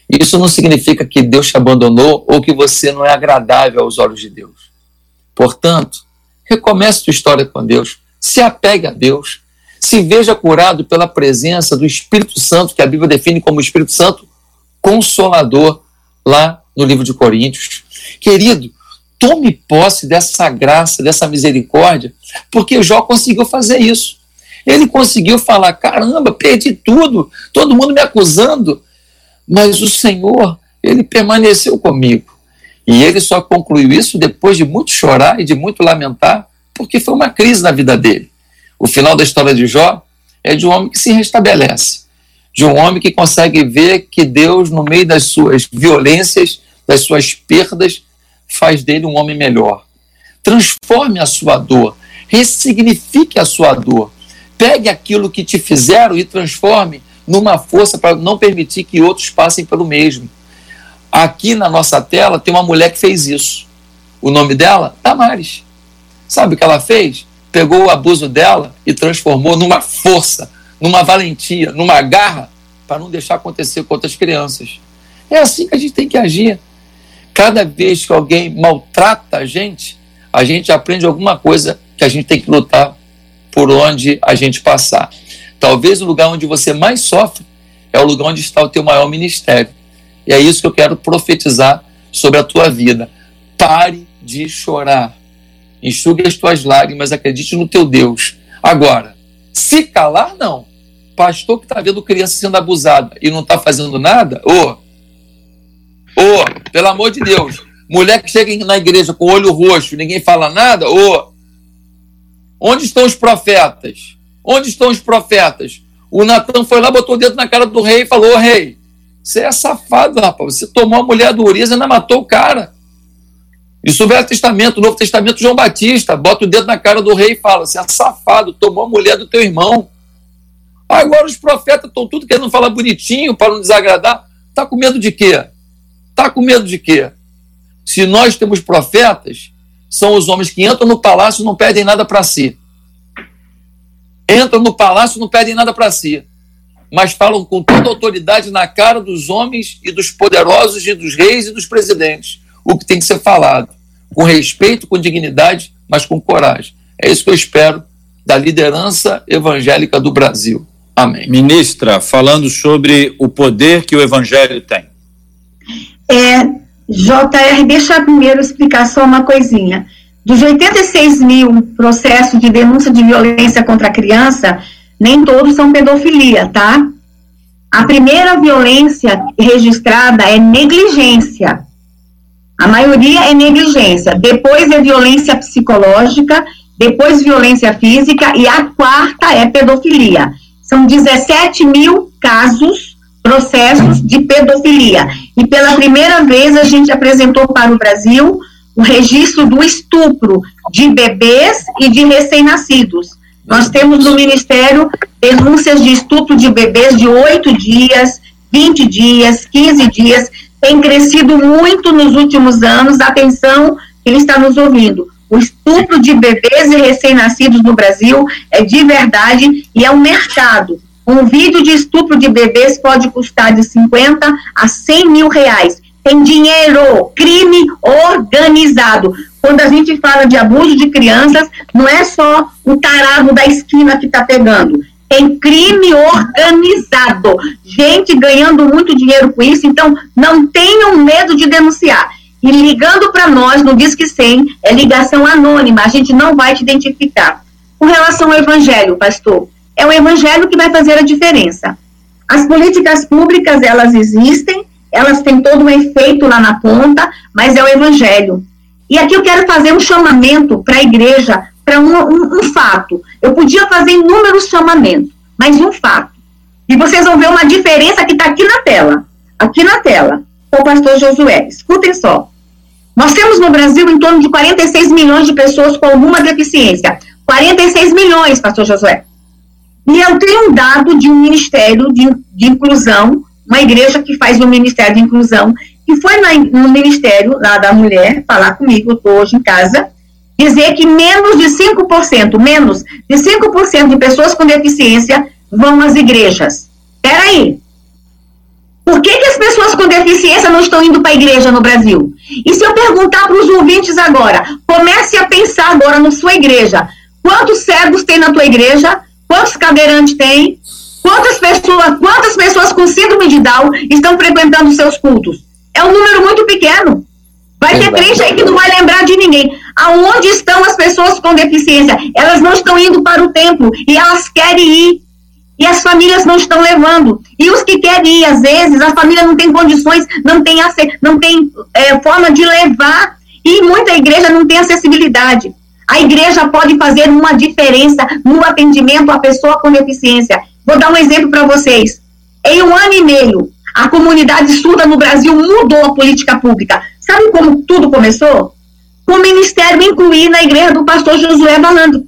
isso não significa que Deus te abandonou ou que você não é agradável aos olhos de Deus. Portanto, recomece sua história com Deus, se apegue a Deus, se veja curado pela presença do Espírito Santo, que a Bíblia define como Espírito Santo consolador, lá no livro de Coríntios. Querido, tome posse dessa graça, dessa misericórdia, porque Jó conseguiu fazer isso. Ele conseguiu falar: caramba, perdi tudo, todo mundo me acusando, mas o Senhor, ele permaneceu comigo. E ele só concluiu isso depois de muito chorar e de muito lamentar, porque foi uma crise na vida dele. O final da história de Jó é de um homem que se restabelece, de um homem que consegue ver que Deus, no meio das suas violências, das suas perdas, faz dele um homem melhor. Transforme a sua dor, ressignifique a sua dor. Pegue aquilo que te fizeram e transforme numa força para não permitir que outros passem pelo mesmo. Aqui na nossa tela tem uma mulher que fez isso. O nome dela? Damares. Sabe o que ela fez? Pegou o abuso dela e transformou numa força, numa valentia, numa garra para não deixar acontecer com outras crianças. É assim que a gente tem que agir. Cada vez que alguém maltrata a gente, a gente aprende alguma coisa que a gente tem que lutar por onde a gente passar. Talvez o lugar onde você mais sofre é o lugar onde está o teu maior ministério. E é isso que eu quero profetizar sobre a tua vida. Pare de chorar. Enxugue as tuas lágrimas, acredite no teu Deus. Agora, se calar, não. Pastor que está vendo criança sendo abusada e não está fazendo nada, ô, oh, Ô, oh, pelo amor de Deus, mulher que chega na igreja com olho roxo ninguém fala nada, ô, oh, onde estão os profetas? Onde estão os profetas? O Natan foi lá, botou o dedo na cara do rei e falou: oh, Rei, você é safado, rapaz. Você tomou a mulher do Urias e ainda matou o cara. Isso o Velho Testamento, o Novo Testamento, João Batista, bota o dedo na cara do rei e fala: Você é safado, tomou a mulher do teu irmão. Agora os profetas estão tudo querendo falar bonitinho para não desagradar. Tá com medo de quê? Está com medo de quê? Se nós temos profetas, são os homens que entram no palácio e não pedem nada para si. Entram no palácio e não pedem nada para si. Mas falam com toda autoridade na cara dos homens e dos poderosos e dos reis e dos presidentes. O que tem que ser falado. Com respeito, com dignidade, mas com coragem. É isso que eu espero da liderança evangélica do Brasil. Amém. Ministra, falando sobre o poder que o evangelho tem. É, JR, deixa primeiro explicar só uma coisinha. Dos 86 mil processos de denúncia de violência contra a criança, nem todos são pedofilia, tá? A primeira violência registrada é negligência. A maioria é negligência. Depois é violência psicológica, depois violência física e a quarta é pedofilia. São 17 mil casos processos de pedofilia. E pela primeira vez a gente apresentou para o Brasil o registro do estupro de bebês e de recém-nascidos. Nós temos no Ministério denúncias de estupro de bebês de 8 dias, 20 dias, 15 dias. Tem crescido muito nos últimos anos. Atenção, quem está nos ouvindo. O estupro de bebês e recém-nascidos no Brasil é de verdade e é um mercado. Um vídeo de estupro de bebês pode custar de 50 a 100 mil reais. Tem dinheiro, crime organizado. Quando a gente fala de abuso de crianças, não é só o tarado da esquina que está pegando. Tem crime organizado. Gente ganhando muito dinheiro com isso, então não tenham medo de denunciar. E ligando para nós no Disque 100, é ligação anônima, a gente não vai te identificar. Com relação ao evangelho, pastor, é o evangelho que vai fazer a diferença. As políticas públicas, elas existem, elas têm todo um efeito lá na ponta, mas é o evangelho. E aqui eu quero fazer um chamamento para a igreja, para um, um, um, fato. Eu podia fazer inúmeros chamamentos, mas um fato. E vocês vão ver uma diferença que está aqui na tela. Aqui na tela, o pastor Josué. Escutem só. Nós temos no Brasil em torno de 46 milhões de pessoas com alguma deficiência. 46 milhões, pastor Josué. E eu tenho um dado de um ministério de, de inclusão, uma igreja que faz um ministério de inclusão, que foi na, no ministério lá da mulher falar comigo, estou hoje em casa, dizer que menos de 5%, menos de 5% de pessoas com deficiência vão às igrejas. Peraí. Por que, que as pessoas com deficiência não estão indo para a igreja no Brasil? E se eu perguntar para os ouvintes agora, comece a pensar agora na sua igreja. Quantos cegos tem na tua igreja? Quantos cadeirantes tem? Quantas pessoas, quantas pessoas com síndrome de Down estão frequentando seus cultos? É um número muito pequeno. Vai ter crente aí que não vai lembrar de ninguém. Aonde estão as pessoas com deficiência? Elas não estão indo para o templo e elas querem ir. E as famílias não estão levando. E os que querem ir, às vezes, a família não tem condições, não tem, não tem é, forma de levar. E muita igreja não tem acessibilidade. A igreja pode fazer uma diferença no atendimento à pessoa com deficiência. Vou dar um exemplo para vocês. Em um ano e meio, a comunidade surda no Brasil mudou a política pública. Sabe como tudo começou? Com o ministério incluir na igreja do pastor Josué Balando.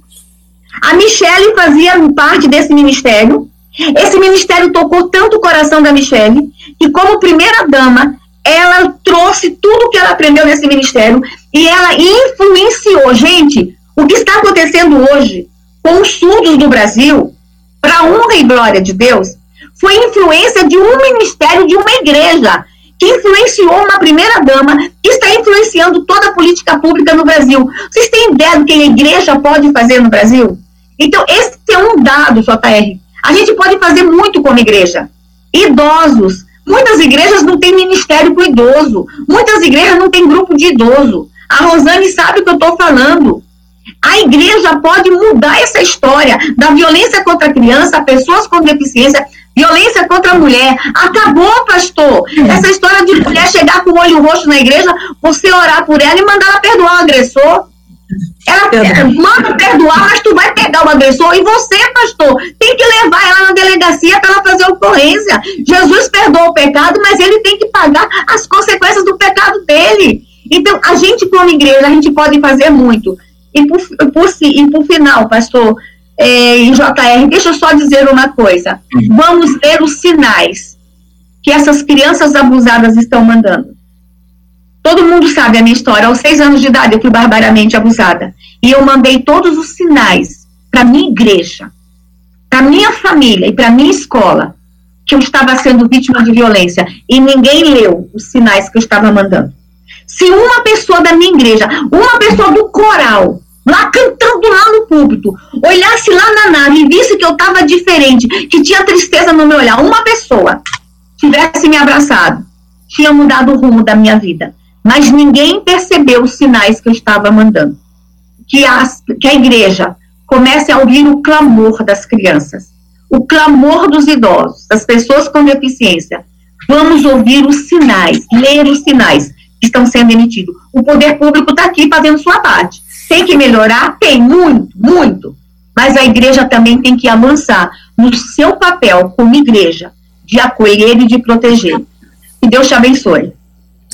A Michele fazia parte desse ministério. Esse ministério tocou tanto o coração da Michele que, como primeira dama, ela trouxe tudo que ela aprendeu nesse ministério e ela influenciou. Gente, o que está acontecendo hoje com os surdos do Brasil, para honra e glória de Deus, foi influência de um ministério, de uma igreja, que influenciou uma primeira-dama, que está influenciando toda a política pública no Brasil. Vocês têm ideia do que a igreja pode fazer no Brasil? Então, esse é um dado, JR. A gente pode fazer muito como igreja. Idosos. Muitas igrejas não têm ministério para idoso. Muitas igrejas não têm grupo de idoso. A Rosane sabe o que eu estou falando. A igreja pode mudar essa história da violência contra a criança, pessoas com deficiência, violência contra a mulher. Acabou, pastor. Essa história de mulher chegar com o olho roxo na igreja, você orar por ela e mandar ela perdoar o agressor. Ela manda perdoar, mas tu vai pegar o agressor e você, pastor, tem que levar ela na delegacia para ela fazer ocorrência. Jesus perdoou o pecado, mas ele tem que pagar as consequências do pecado dele. Então, a gente, como igreja, a gente pode fazer muito. E por, por, e por final, pastor é, em JR, deixa eu só dizer uma coisa. Vamos ler os sinais que essas crianças abusadas estão mandando. Todo mundo sabe a minha história. Aos seis anos de idade, eu fui barbaramente abusada. E eu mandei todos os sinais para minha igreja, para minha família e para minha escola que eu estava sendo vítima de violência. E ninguém leu os sinais que eu estava mandando. Se uma pessoa da minha igreja, uma pessoa do coral, lá cantando lá no púlpito, olhasse lá na nave e visse que eu estava diferente, que tinha tristeza no meu olhar, uma pessoa tivesse me abraçado, tinha mudado o rumo da minha vida. Mas ninguém percebeu os sinais que eu estava mandando. Que, as, que a igreja comece a ouvir o clamor das crianças, o clamor dos idosos, das pessoas com deficiência. Vamos ouvir os sinais, ler os sinais que estão sendo emitidos. O poder público está aqui fazendo sua parte. Tem que melhorar? Tem, muito, muito. Mas a igreja também tem que avançar no seu papel como igreja, de acolher e de proteger. Que Deus te abençoe.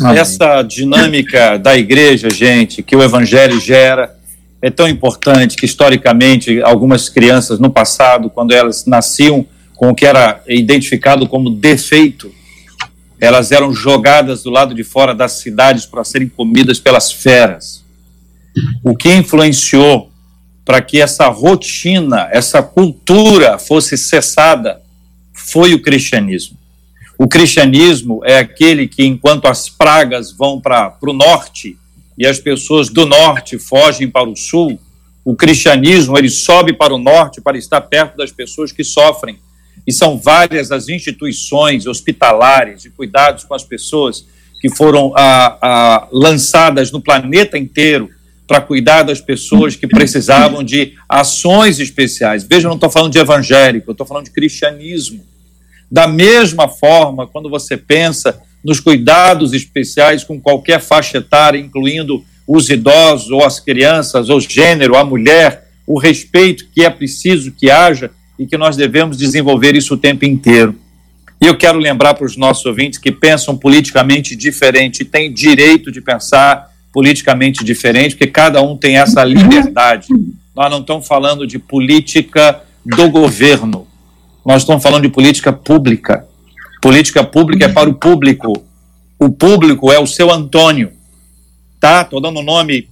Amém. Essa dinâmica da igreja, gente, que o evangelho gera, é tão importante que, historicamente, algumas crianças no passado, quando elas nasciam com o que era identificado como defeito, elas eram jogadas do lado de fora das cidades para serem comidas pelas feras. O que influenciou para que essa rotina, essa cultura fosse cessada foi o cristianismo. O cristianismo é aquele que, enquanto as pragas vão para o norte e as pessoas do norte fogem para o sul, o cristianismo ele sobe para o norte para estar perto das pessoas que sofrem. E são várias as instituições hospitalares de cuidados com as pessoas que foram ah, ah, lançadas no planeta inteiro para cuidar das pessoas que precisavam de ações especiais. Veja, eu não estou falando de evangélico, eu estou falando de cristianismo. Da mesma forma, quando você pensa nos cuidados especiais com qualquer faixa etária, incluindo os idosos ou as crianças, ou gênero, a mulher, o respeito que é preciso que haja e que nós devemos desenvolver isso o tempo inteiro. E eu quero lembrar para os nossos ouvintes que pensam politicamente diferente, têm direito de pensar politicamente diferente, porque cada um tem essa liberdade. Nós não estamos falando de política do governo, nós estamos falando de política pública. Política pública é para o público. O público é o seu Antônio. Tá? Estou dando um nome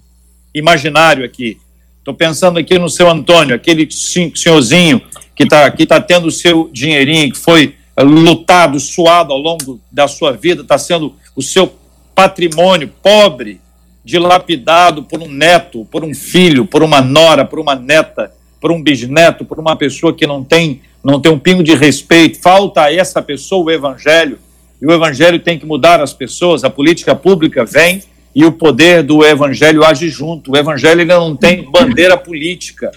imaginário aqui. Estou pensando aqui no seu Antônio, aquele senhorzinho que está que tá tendo o seu dinheirinho, que foi lutado, suado ao longo da sua vida, está sendo o seu patrimônio pobre, dilapidado por um neto, por um filho, por uma nora, por uma neta, por um bisneto, por uma pessoa que não tem não tem um pingo de respeito, falta a essa pessoa o evangelho, e o evangelho tem que mudar as pessoas, a política pública vem e o poder do evangelho age junto. O evangelho não tem bandeira política.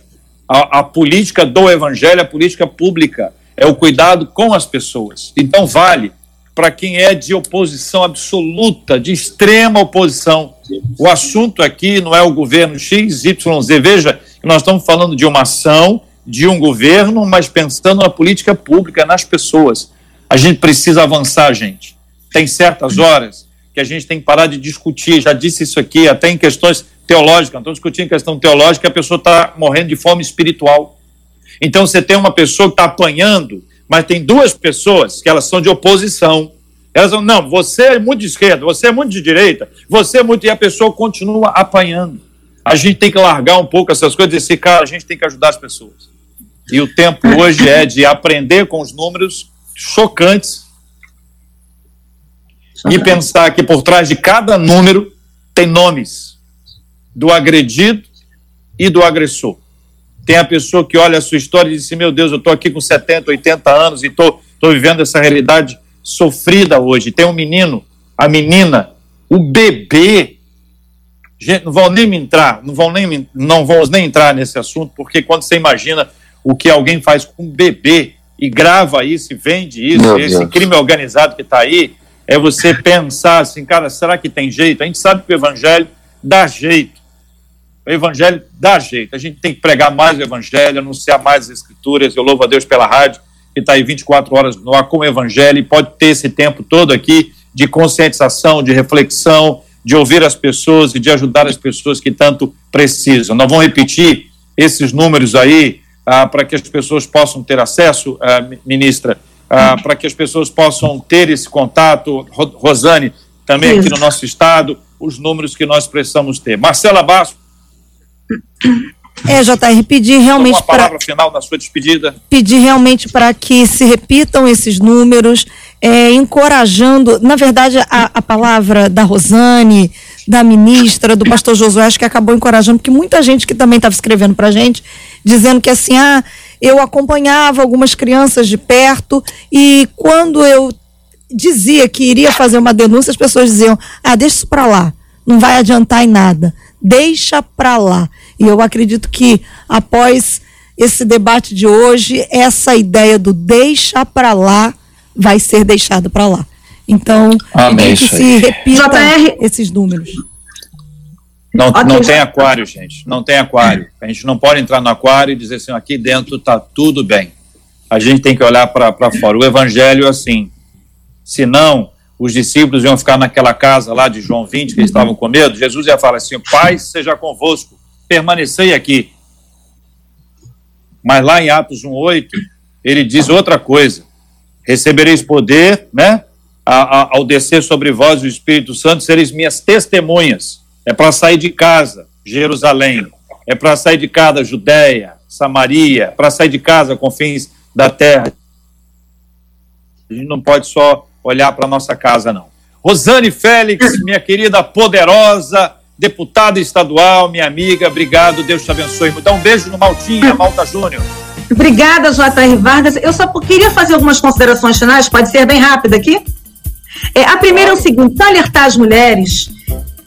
A, a política do evangelho, a política pública, é o cuidado com as pessoas. Então vale para quem é de oposição absoluta, de extrema oposição. O assunto aqui não é o governo X, Y, Z. Veja, nós estamos falando de uma ação de um governo, mas pensando na política pública, nas pessoas. A gente precisa avançar, gente. Tem certas horas que a gente tem que parar de discutir. Já disse isso aqui, até em questões teológicas. Não estou discutindo questão teológica, a pessoa está morrendo de fome espiritual. Então você tem uma pessoa que está apanhando, mas tem duas pessoas que elas são de oposição. Elas vão, não, você é muito de esquerda, você é muito de direita, você é muito. E a pessoa continua apanhando. A gente tem que largar um pouco essas coisas e dizer, cara, a gente tem que ajudar as pessoas. E o tempo hoje é de aprender com os números chocantes e pensar que por trás de cada número tem nomes do agredido e do agressor. Tem a pessoa que olha a sua história e diz assim, meu Deus, eu estou aqui com 70, 80 anos e estou vivendo essa realidade sofrida hoje. Tem um menino, a menina, o bebê. Gente, não vão nem entrar, não vão nem, não vamos nem entrar nesse assunto, porque quando você imagina o que alguém faz com um bebê e grava isso e vende isso, Meu esse Deus. crime organizado que está aí, é você pensar assim, cara, será que tem jeito? A gente sabe que o evangelho dá jeito. O evangelho dá jeito. A gente tem que pregar mais o evangelho, anunciar mais as escrituras. Eu louvo a Deus pela rádio, que está aí 24 horas no ar com o evangelho e pode ter esse tempo todo aqui de conscientização, de reflexão, de ouvir as pessoas e de ajudar as pessoas que tanto precisam. Nós vamos repetir esses números aí ah, para que as pessoas possam ter acesso, ah, ministra, ah, para que as pessoas possam ter esse contato. Rosane, também aqui no nosso estado, os números que nós precisamos ter. Marcela Basso. É, JR, pedir realmente. Uma palavra final na sua despedida. Pedir realmente para que se repitam esses números, é, encorajando. Na verdade, a, a palavra da Rosane, da ministra, do pastor Josué, acho que acabou encorajando, porque muita gente que também estava escrevendo para gente, dizendo que assim, ah, eu acompanhava algumas crianças de perto e quando eu dizia que iria fazer uma denúncia, as pessoas diziam, ah, deixa isso para lá, não vai adiantar em nada, deixa para lá. E eu acredito que após esse debate de hoje, essa ideia do deixa para lá vai ser deixado para lá. Então, Amém, que se repita esses números. Não, não tem aquário, gente. Não tem aquário. A gente não pode entrar no aquário e dizer assim, aqui dentro está tudo bem. A gente tem que olhar para fora. O evangelho é assim. Senão, os discípulos iam ficar naquela casa lá de João 20, que eles estavam com medo, Jesus ia falar assim: Pai seja convosco, permanecei aqui. Mas lá em Atos 1,8, ele diz outra coisa: recebereis poder, né? ao descer sobre vós o Espírito Santo, sereis minhas testemunhas. É para sair de casa, Jerusalém. É para sair de casa, Judéia, Samaria. Para sair de casa, confins da terra. A gente não pode só olhar para nossa casa, não. Rosane Félix, minha querida poderosa, deputada estadual, minha amiga, obrigado, Deus te abençoe. Dá um beijo no Maltinha, Malta Júnior. Obrigada, J.R. Vargas. Eu só queria fazer algumas considerações finais, pode ser bem rápida aqui? É, a primeira é o seguinte, alertar as mulheres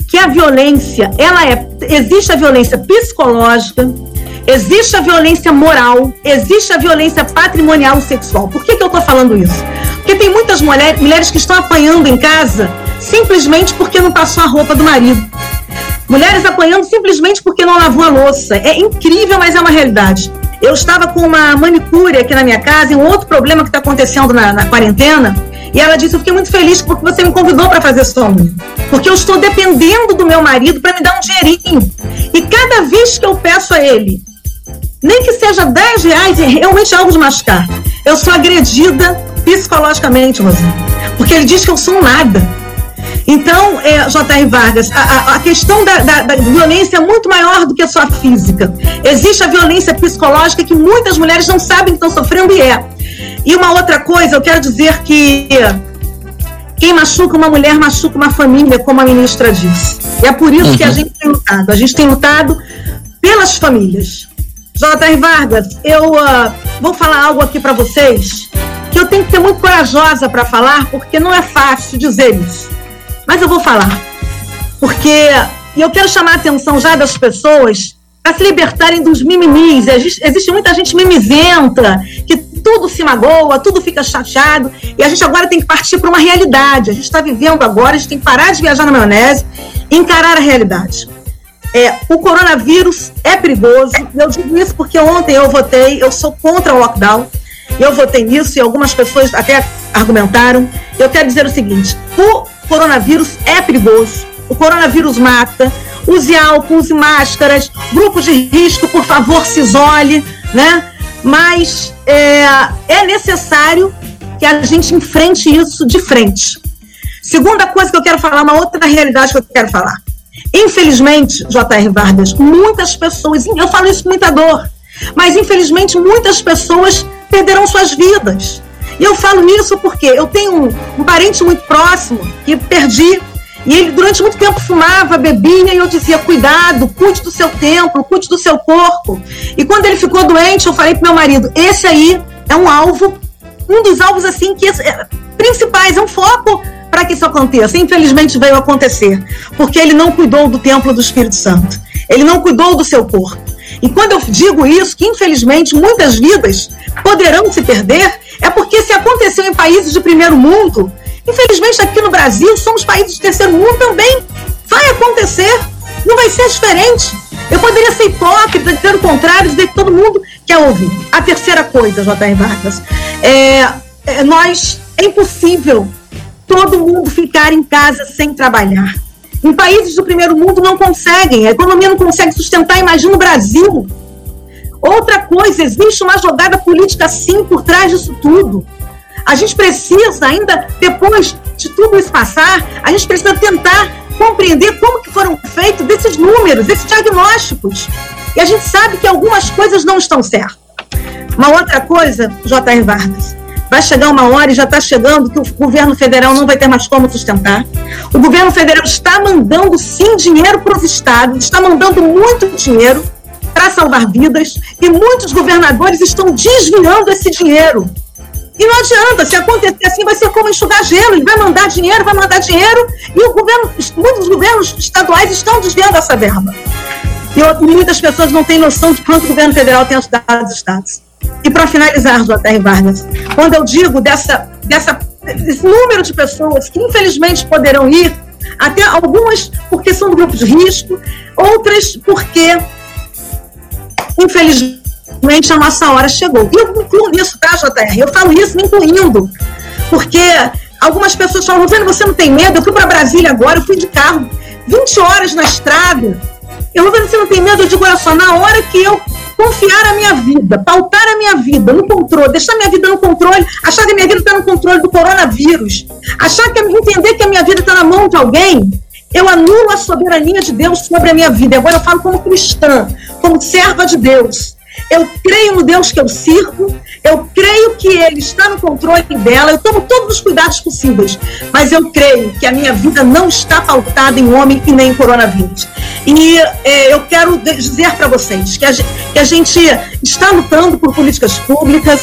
que a violência, ela é, existe a violência psicológica, existe a violência moral, existe a violência patrimonial sexual. Por que, que eu estou falando isso? Porque tem muitas mulher, mulheres que estão apanhando em casa simplesmente porque não passou a roupa do marido. Mulheres apanhando simplesmente porque não lavou a louça. É incrível, mas é uma realidade. Eu estava com uma manicure aqui na minha casa e um outro problema que está acontecendo na, na quarentena e ela disse: Eu fiquei muito feliz porque você me convidou para fazer sua. Porque eu estou dependendo do meu marido para me dar um dinheirinho. E cada vez que eu peço a ele, nem que seja 10 reais, é realmente algo de machucar. Eu sou agredida psicologicamente, Rosana. Porque ele diz que eu sou nada. Então, é, J.R. Vargas, a, a questão da, da, da, violência é muito maior do que a sua física. Existe a violência psicológica que muitas mulheres não sabem que estão sofrendo e é. E uma outra coisa, eu quero dizer que quem machuca uma mulher machuca uma família, como a ministra disse. E é por isso uhum. que a uhum. gente tem lutado. A gente tem lutado pelas famílias. J.R. Vargas, eu uh, vou falar algo aqui para vocês que eu tenho que ser muito corajosa para falar, porque não é fácil dizer isso. Mas eu vou falar. Porque eu quero chamar a atenção já das pessoas para se libertarem dos mimimis. Existe muita gente mimizenta que tudo se magoa, tudo fica chateado, e a gente agora tem que partir para uma realidade. A gente está vivendo agora, a gente tem que parar de viajar na maionese e encarar a realidade. É, o coronavírus é perigoso, eu digo isso porque ontem eu votei, eu sou contra o lockdown, eu votei nisso e algumas pessoas até argumentaram. Eu quero dizer o seguinte: o coronavírus é perigoso, o coronavírus mata, use álcool, use máscaras, grupo de risco, por favor, se isole, né? mas é, é necessário que a gente enfrente isso de frente. Segunda coisa que eu quero falar, uma outra realidade que eu quero falar. Infelizmente, J.R. Vargas, muitas pessoas, eu falo isso com muita dor, mas infelizmente muitas pessoas perderam suas vidas. E eu falo isso porque eu tenho um, um parente muito próximo que perdi e ele, durante muito tempo, fumava, bebia, e eu dizia: cuidado, cuide do seu templo, cuide do seu corpo. E quando ele ficou doente, eu falei pro meu marido: esse aí é um alvo, um dos alvos, assim, que é, principais, é um foco para que isso aconteça. Infelizmente veio acontecer, porque ele não cuidou do templo do Espírito Santo, ele não cuidou do seu corpo. E quando eu digo isso, que infelizmente muitas vidas poderão se perder, é porque se aconteceu em países de primeiro mundo, Infelizmente, aqui no Brasil, somos países de terceiro mundo também. Vai acontecer, não vai ser diferente. Eu poderia ser hipócrita, dizer o contrário, dizer que todo mundo quer ouvir. A terceira coisa, J.R. Vargas, é, é, nós, é impossível todo mundo ficar em casa sem trabalhar. Em países do primeiro mundo não conseguem, a economia não consegue sustentar, imagina o Brasil. Outra coisa, existe uma jogada política sim por trás disso tudo. A gente precisa, ainda depois de tudo isso passar, a gente precisa tentar compreender como que foram feitos desses números, desses diagnósticos. E a gente sabe que algumas coisas não estão certas. Uma outra coisa, J.R. Vargas, vai chegar uma hora e já está chegando que o governo federal não vai ter mais como sustentar. O governo federal está mandando sim dinheiro para os estados, está mandando muito dinheiro para salvar vidas e muitos governadores estão desviando esse dinheiro. E não adianta, se acontecer assim, vai ser como enxugar gelo. Ele vai mandar dinheiro, vai mandar dinheiro, e o governo, muitos governos estaduais estão desviando essa verba. E muitas pessoas não têm noção de quanto o governo federal tem ajudado os estados. E para finalizar, J.R. Vargas, quando eu digo dessa, dessa, desse número de pessoas que infelizmente poderão ir, até algumas porque são do grupo de risco, outras porque, infelizmente, a nossa hora chegou. E eu incluo nisso, tá, JR? Eu falo isso me incluindo, porque Algumas pessoas falam, você não tem medo? Eu fui para Brasília agora, eu fui de carro, 20 horas na estrada. Eu, Rosane, você não tem medo? Eu digo, olha só, na hora que eu confiar a minha vida, pautar a minha vida no controle, deixar a minha vida no controle, achar que a minha vida está no controle do coronavírus, achar que entender que a minha vida está na mão de alguém, eu anulo a soberania de Deus sobre a minha vida. Agora eu falo como cristã, como serva de Deus. Eu creio no Deus que eu sirvo, eu creio que Ele está no controle dela, eu tomo todos os cuidados possíveis, mas eu creio que a minha vida não está pautada em homem e nem em coronavírus. E é, eu quero dizer para vocês que a, gente, que a gente está lutando por políticas públicas,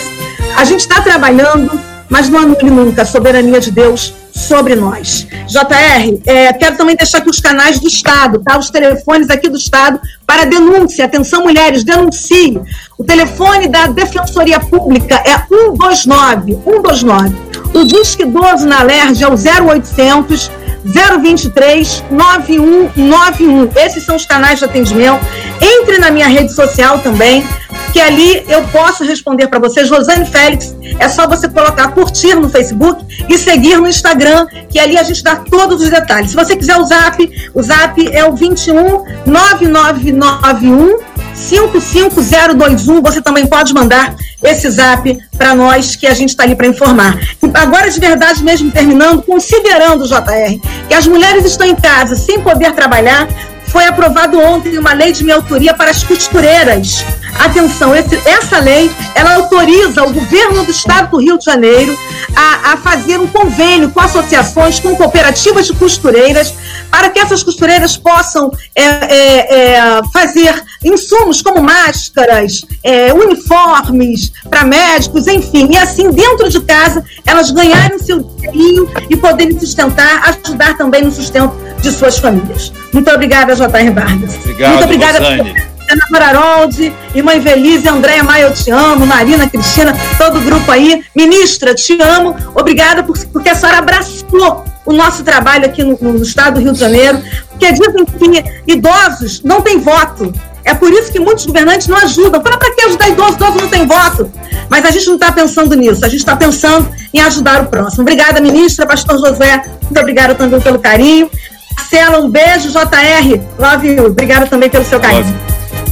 a gente está trabalhando, mas não anule nunca a soberania de Deus sobre nós. JR, é, quero também deixar aqui os canais do Estado, tá? Os telefones aqui do Estado para denúncia. Atenção, mulheres, denuncie. O telefone da Defensoria Pública é 129, 129. O Disque 12 na LERJ é o 0800 023 9191. Esses são os canais de atendimento. Entre na minha rede social também, que ali eu posso responder para vocês. Rosane Félix, é só você colocar curtir no Facebook e seguir no Instagram, que ali a gente dá todos os detalhes. Se você quiser o zap, o zap é o 21 9991 55021. Você também pode mandar esse zap para nós, que a gente está ali para informar. E agora, de verdade mesmo, terminando, considerando, JR, que as mulheres estão em casa sem poder trabalhar, foi aprovado ontem uma lei de minha autoria para as costureiras. Atenção, esse, essa lei, ela autoriza o governo do estado do Rio de Janeiro a, a fazer um convênio com associações, com cooperativas de costureiras, para que essas costureiras possam é, é, é, fazer insumos como máscaras, é, uniformes para médicos, enfim, e assim, dentro de casa, elas ganharem seu dinheirinho e poderem sustentar, ajudar também no sustento de suas famílias. Muito obrigada, J.R. Vargas. Obrigado, Muito obrigada. Rosane. Ana Mararoldi, irmã Invelise, Andréia Maia, eu te amo, Marina, Cristina, todo o grupo aí. Ministra, te amo. Obrigada por, porque a senhora abraçou o nosso trabalho aqui no, no estado do Rio de Janeiro, porque dizem que idosos não têm voto. É por isso que muitos governantes não ajudam. Fala para que ajudar idoso? Idoso não tem voto. Mas a gente não está pensando nisso, a gente está pensando em ajudar o próximo. Obrigada, ministra, pastor José, muito obrigada também pelo carinho. Marcela, um beijo, JR, love you. Obrigada também pelo seu carinho.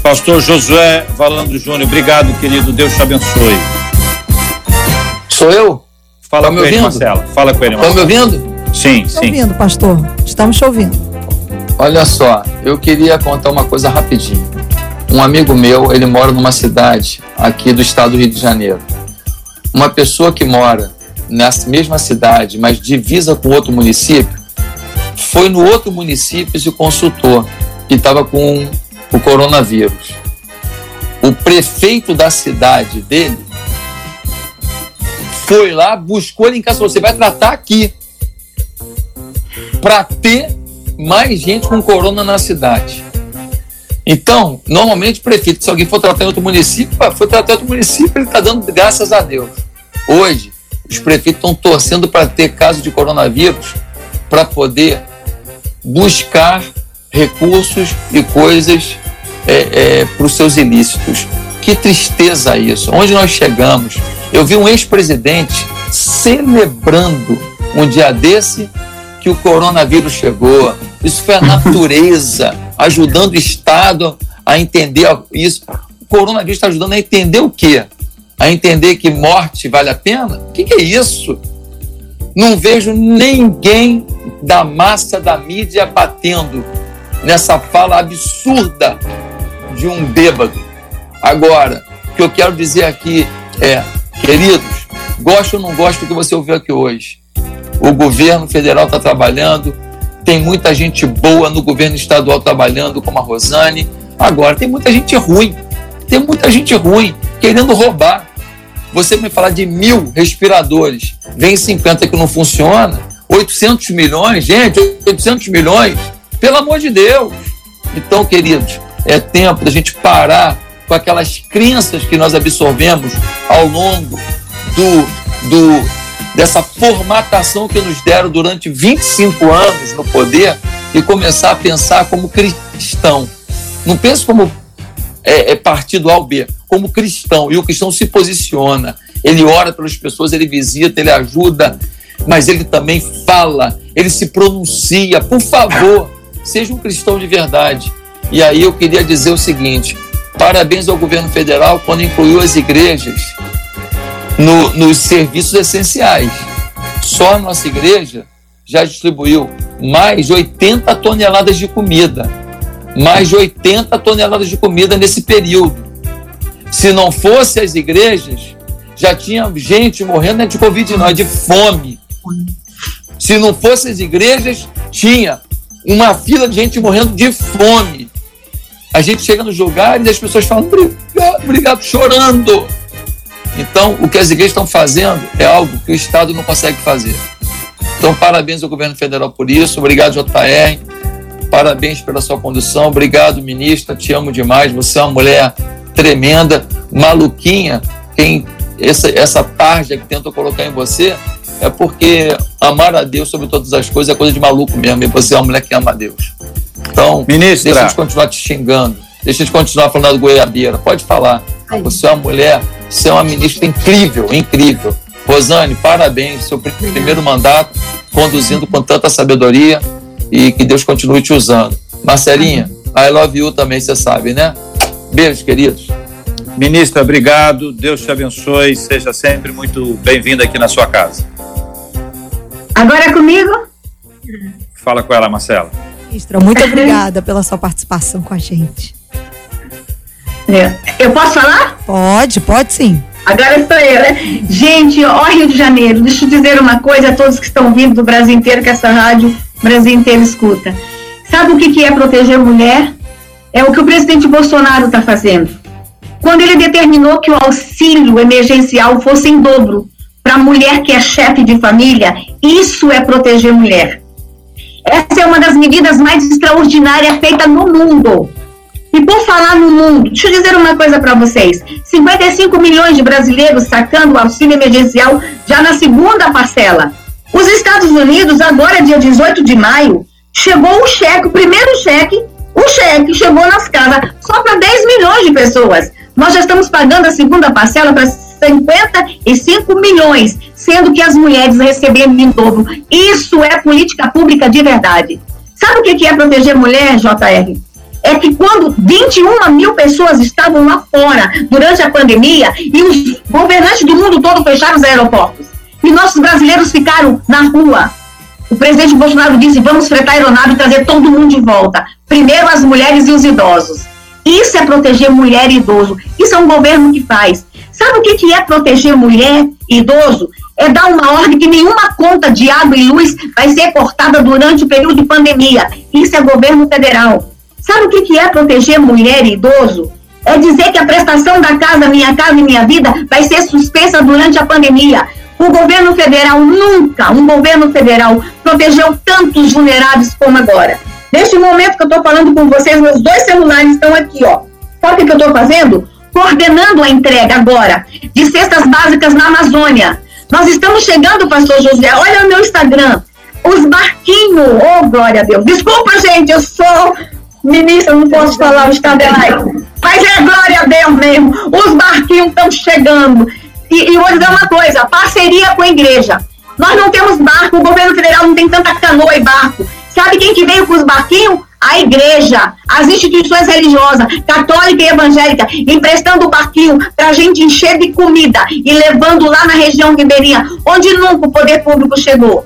Pastor Josué Valandro Júnior, obrigado, querido. Deus te abençoe. Sou eu? Fala tá com ele, Marcela. Fala com ele, Marcela. Tá me ouvindo? Sim, Estou sim. ouvindo, pastor. Estamos te ouvindo. Olha só, eu queria contar uma coisa rapidinho. Um amigo meu, ele mora numa cidade aqui do estado do Rio de Janeiro. Uma pessoa que mora nessa mesma cidade, mas divisa com outro município, foi no outro município e se consultou e estava com o coronavírus. O prefeito da cidade dele foi lá, buscou ele em casa, você vai tratar aqui para ter mais gente com corona na cidade. Então, normalmente, prefeito, se alguém for tratar em outro município, foi tratar em outro município, ele está dando graças a Deus. Hoje, os prefeitos estão torcendo para ter caso de coronavírus para poder buscar recursos e coisas é, é, para os seus ilícitos. Que tristeza isso! Onde nós chegamos? Eu vi um ex-presidente celebrando um dia desse que o coronavírus chegou. Isso foi a natureza ajudando o Estado a entender isso. O coronavírus está ajudando a entender o quê? A entender que morte vale a pena? O que, que é isso? Não vejo ninguém da massa da mídia batendo nessa fala absurda de um bêbado. Agora, o que eu quero dizer aqui é, queridos, gosto ou não gosto do que você ouviu aqui hoje. O governo federal está trabalhando, tem muita gente boa no governo estadual trabalhando, como a Rosane. Agora, tem muita gente ruim, tem muita gente ruim querendo roubar. Você me falar de mil respiradores, vem 50 que não funciona, 800 milhões, gente, 800 milhões, pelo amor de Deus. Então, queridos, é tempo da gente parar com aquelas crenças que nós absorvemos ao longo do, do, dessa formatação que nos deram durante 25 anos no poder e começar a pensar como cristão. Não pense como é, é partido A ou B, como cristão. E o cristão se posiciona. Ele ora pelas pessoas, ele visita, ele ajuda, mas ele também fala, ele se pronuncia. Por favor, seja um cristão de verdade. E aí eu queria dizer o seguinte: parabéns ao governo federal quando incluiu as igrejas no, nos serviços essenciais. Só a nossa igreja já distribuiu mais de 80 toneladas de comida. Mais de 80 toneladas de comida nesse período. Se não fosse as igrejas, já tinha gente morrendo de Covid, não, é de fome. Se não fosse as igrejas, tinha uma fila de gente morrendo de fome. A gente chega nos lugares e as pessoas falam, obrigado, obrigado, chorando. Então, o que as igrejas estão fazendo é algo que o Estado não consegue fazer. Então, parabéns ao governo federal por isso. Obrigado, JR. Parabéns pela sua condução. Obrigado, ministra. Te amo demais. Você é uma mulher tremenda, maluquinha. Quem essa, essa tarja que tentou colocar em você é porque amar a Deus sobre todas as coisas é coisa de maluco mesmo. E você é uma mulher que ama a Deus. Então, ministra. deixa de continuar te xingando. Deixa de continuar falando da goiabeira. Pode falar. Você é uma mulher, você é uma ministra incrível, incrível. Rosane, parabéns, seu primeiro mandato, conduzindo com tanta sabedoria e que Deus continue te usando. Marcelinha, I love you também, você sabe, né? Beijo, queridos. Ministra, obrigado. Deus te abençoe. Seja sempre muito bem-vinda aqui na sua casa. Agora é comigo? Fala com ela, Marcela. Ministra, muito obrigada pela sua participação com a gente. É. Eu posso falar? Pode, pode sim. Agora sou eu, né? Gente, ó Rio de Janeiro, deixa eu dizer uma coisa a todos que estão vindo do Brasil inteiro, que essa rádio Brasil inteiro escuta. Sabe o que, que é proteger mulher? É o que o presidente Bolsonaro está fazendo. Quando ele determinou que o auxílio emergencial fosse em dobro para a mulher que é chefe de família, isso é proteger mulher. Essa é uma das medidas mais extraordinárias feitas no mundo. E por falar no mundo, deixa eu dizer uma coisa para vocês: 55 milhões de brasileiros sacando o auxílio emergencial já na segunda parcela. Os Estados Unidos, agora dia 18 de maio, chegou o cheque, o primeiro cheque, o cheque chegou nas casas só para 10 milhões de pessoas. Nós já estamos pagando a segunda parcela para 55 milhões, sendo que as mulheres receberam em dobro. Isso é política pública de verdade. Sabe o que é proteger mulher, JR? é que quando 21 mil pessoas estavam lá fora durante a pandemia e os governantes do mundo todo fecharam os aeroportos e nossos brasileiros ficaram na rua. O presidente Bolsonaro disse: vamos fretar a aeronave e trazer todo mundo de volta. Primeiro as mulheres e os idosos. Isso é proteger mulher e idoso. Isso é um governo que faz. Sabe o que é proteger mulher e idoso? É dar uma ordem que nenhuma conta de água e luz vai ser cortada durante o período de pandemia. Isso é governo federal. Sabe o que, é proteger mulher e idoso? É dizer que a prestação da casa Minha Casa e Minha Vida vai ser suspensa durante a pandemia. O governo federal nunca, um governo federal, protegeu tantos vulneráveis como agora. Neste momento que eu estou falando com vocês, meus dois celulares estão aqui, ó. Sabe o que eu estou fazendo? Coordenando a entrega agora de cestas básicas na Amazônia. Nós estamos chegando, pastor José, olha o meu Instagram. Os barquinhos, oh glória a Deus. Desculpa, gente, eu sou Ministra, não posso falar o laico. Mas é glória a Deus mesmo. Os barquinhos estão chegando. E, e vou dizer uma coisa: parceria com a igreja. Nós não temos barco, o governo federal não tem tanta canoa e barco. Sabe quem que veio com os barquinhos? A igreja, as instituições religiosas, católica e evangélica, emprestando o barquinho para a gente encher de comida e levando lá na região ribeirinha, onde nunca o poder público chegou.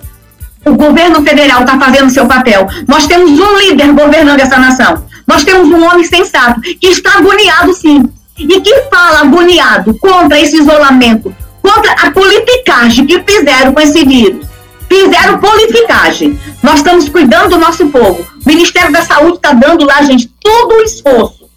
O governo federal está fazendo seu papel. Nós temos um líder governando essa nação. Nós temos um homem sensato que está agoniado, sim. E que fala agoniado contra esse isolamento, contra a politicagem que fizeram com esse vírus. Fizeram politicagem. Nós estamos cuidando do nosso povo. O Ministério da Saúde está dando lá, gente, todo o esforço.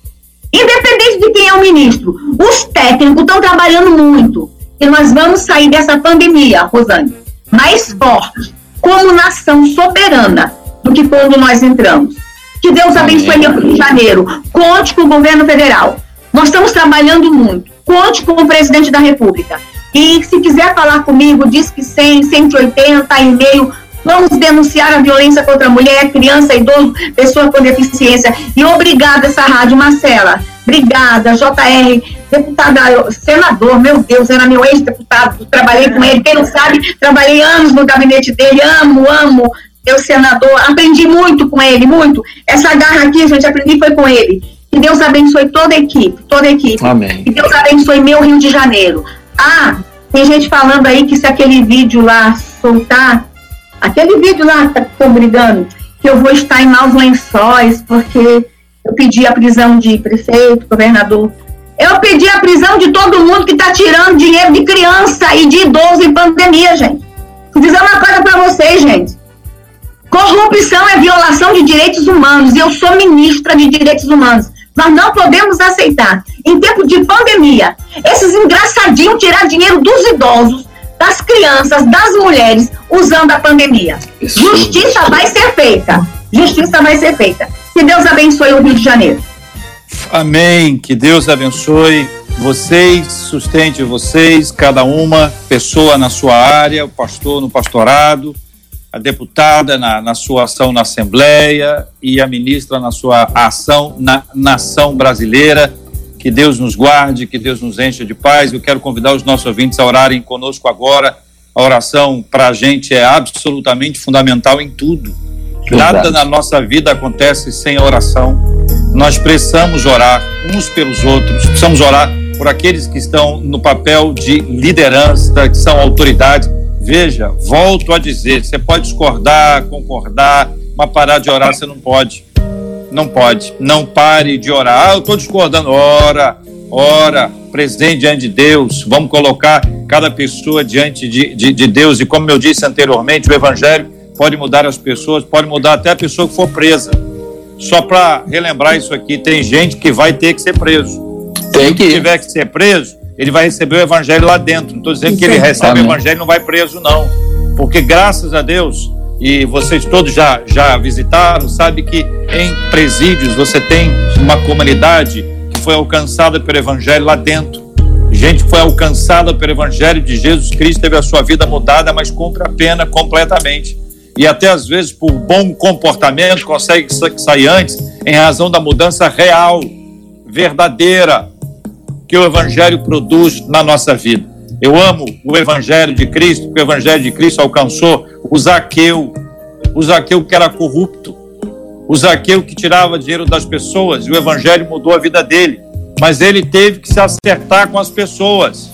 Independente de quem é o ministro, os técnicos estão trabalhando muito. E nós vamos sair dessa pandemia, Rosane, mais forte como nação soberana do que quando nós entramos. Que Deus abençoe Rio de Janeiro. Conte com o governo federal. Nós estamos trabalhando muito. Conte com o presidente da República. E se quiser falar comigo, diz que 100, 180 e-mail. Vamos denunciar a violência contra a mulher, criança, idoso, pessoa com deficiência. E obrigada essa rádio, Marcela. Obrigada, JR, deputada, senador, meu Deus, era meu ex-deputado, trabalhei com ele, quem não sabe, trabalhei anos no gabinete dele, amo, amo, meu senador, aprendi muito com ele, muito. Essa garra aqui, gente, aprendi foi com ele. Que Deus abençoe toda a equipe, toda a equipe. Amém. Que Deus abençoe meu Rio de Janeiro. Ah, tem gente falando aí que se aquele vídeo lá soltar, aquele vídeo lá que estão brigando, que eu vou estar em maus lençóis, porque eu pedi a prisão de prefeito, governador. Eu pedi a prisão de todo mundo que está tirando dinheiro de criança e de idoso em pandemia, gente. Vou dizer uma coisa para vocês, gente. Corrupção é violação de direitos humanos e eu sou ministra de direitos humanos. Nós não podemos aceitar, em tempo de pandemia, esses engraçadinhos tirar dinheiro dos idosos, das crianças, das mulheres, usando a pandemia. Justiça vai ser feita. Justiça vai ser feita. Que Deus abençoe o Rio de Janeiro. Amém. Que Deus abençoe vocês, sustente vocês, cada uma pessoa na sua área, o pastor no pastorado, a deputada na, na sua ação na Assembleia e a ministra na sua ação na nação brasileira. Que Deus nos guarde, que Deus nos encha de paz. Eu quero convidar os nossos ouvintes a orarem conosco agora. A oração para a gente é absolutamente fundamental em tudo Nada na nossa vida acontece sem oração. Nós precisamos orar uns pelos outros, precisamos orar por aqueles que estão no papel de liderança, que são autoridade. Veja, volto a dizer: você pode discordar, concordar, mas parar de orar você não pode. Não pode. Não pare de orar. Ah, eu estou discordando. Ora, ora, presente diante de Deus. Vamos colocar cada pessoa diante de, de, de Deus. E como eu disse anteriormente, o Evangelho pode mudar as pessoas, pode mudar até a pessoa que for presa. Só para relembrar isso aqui, tem gente que vai ter que ser preso. Tem que. Se tiver que ser preso, ele vai receber o evangelho lá dentro. Não estou dizendo que ele recebe Amém. o evangelho e não vai preso, não. Porque graças a Deus, e vocês todos já, já visitaram, sabe que em presídios você tem uma comunidade que foi alcançada pelo evangelho lá dentro. Gente que foi alcançada pelo evangelho de Jesus Cristo, teve a sua vida mudada, mas contra a pena completamente e até às vezes por bom comportamento consegue sair antes em razão da mudança real, verdadeira que o evangelho produz na nossa vida. Eu amo o evangelho de Cristo, porque o evangelho de Cristo alcançou o Zaqueu, o Zaqueu que era corrupto, o Zaqueu que tirava dinheiro das pessoas, e o evangelho mudou a vida dele. Mas ele teve que se acertar com as pessoas.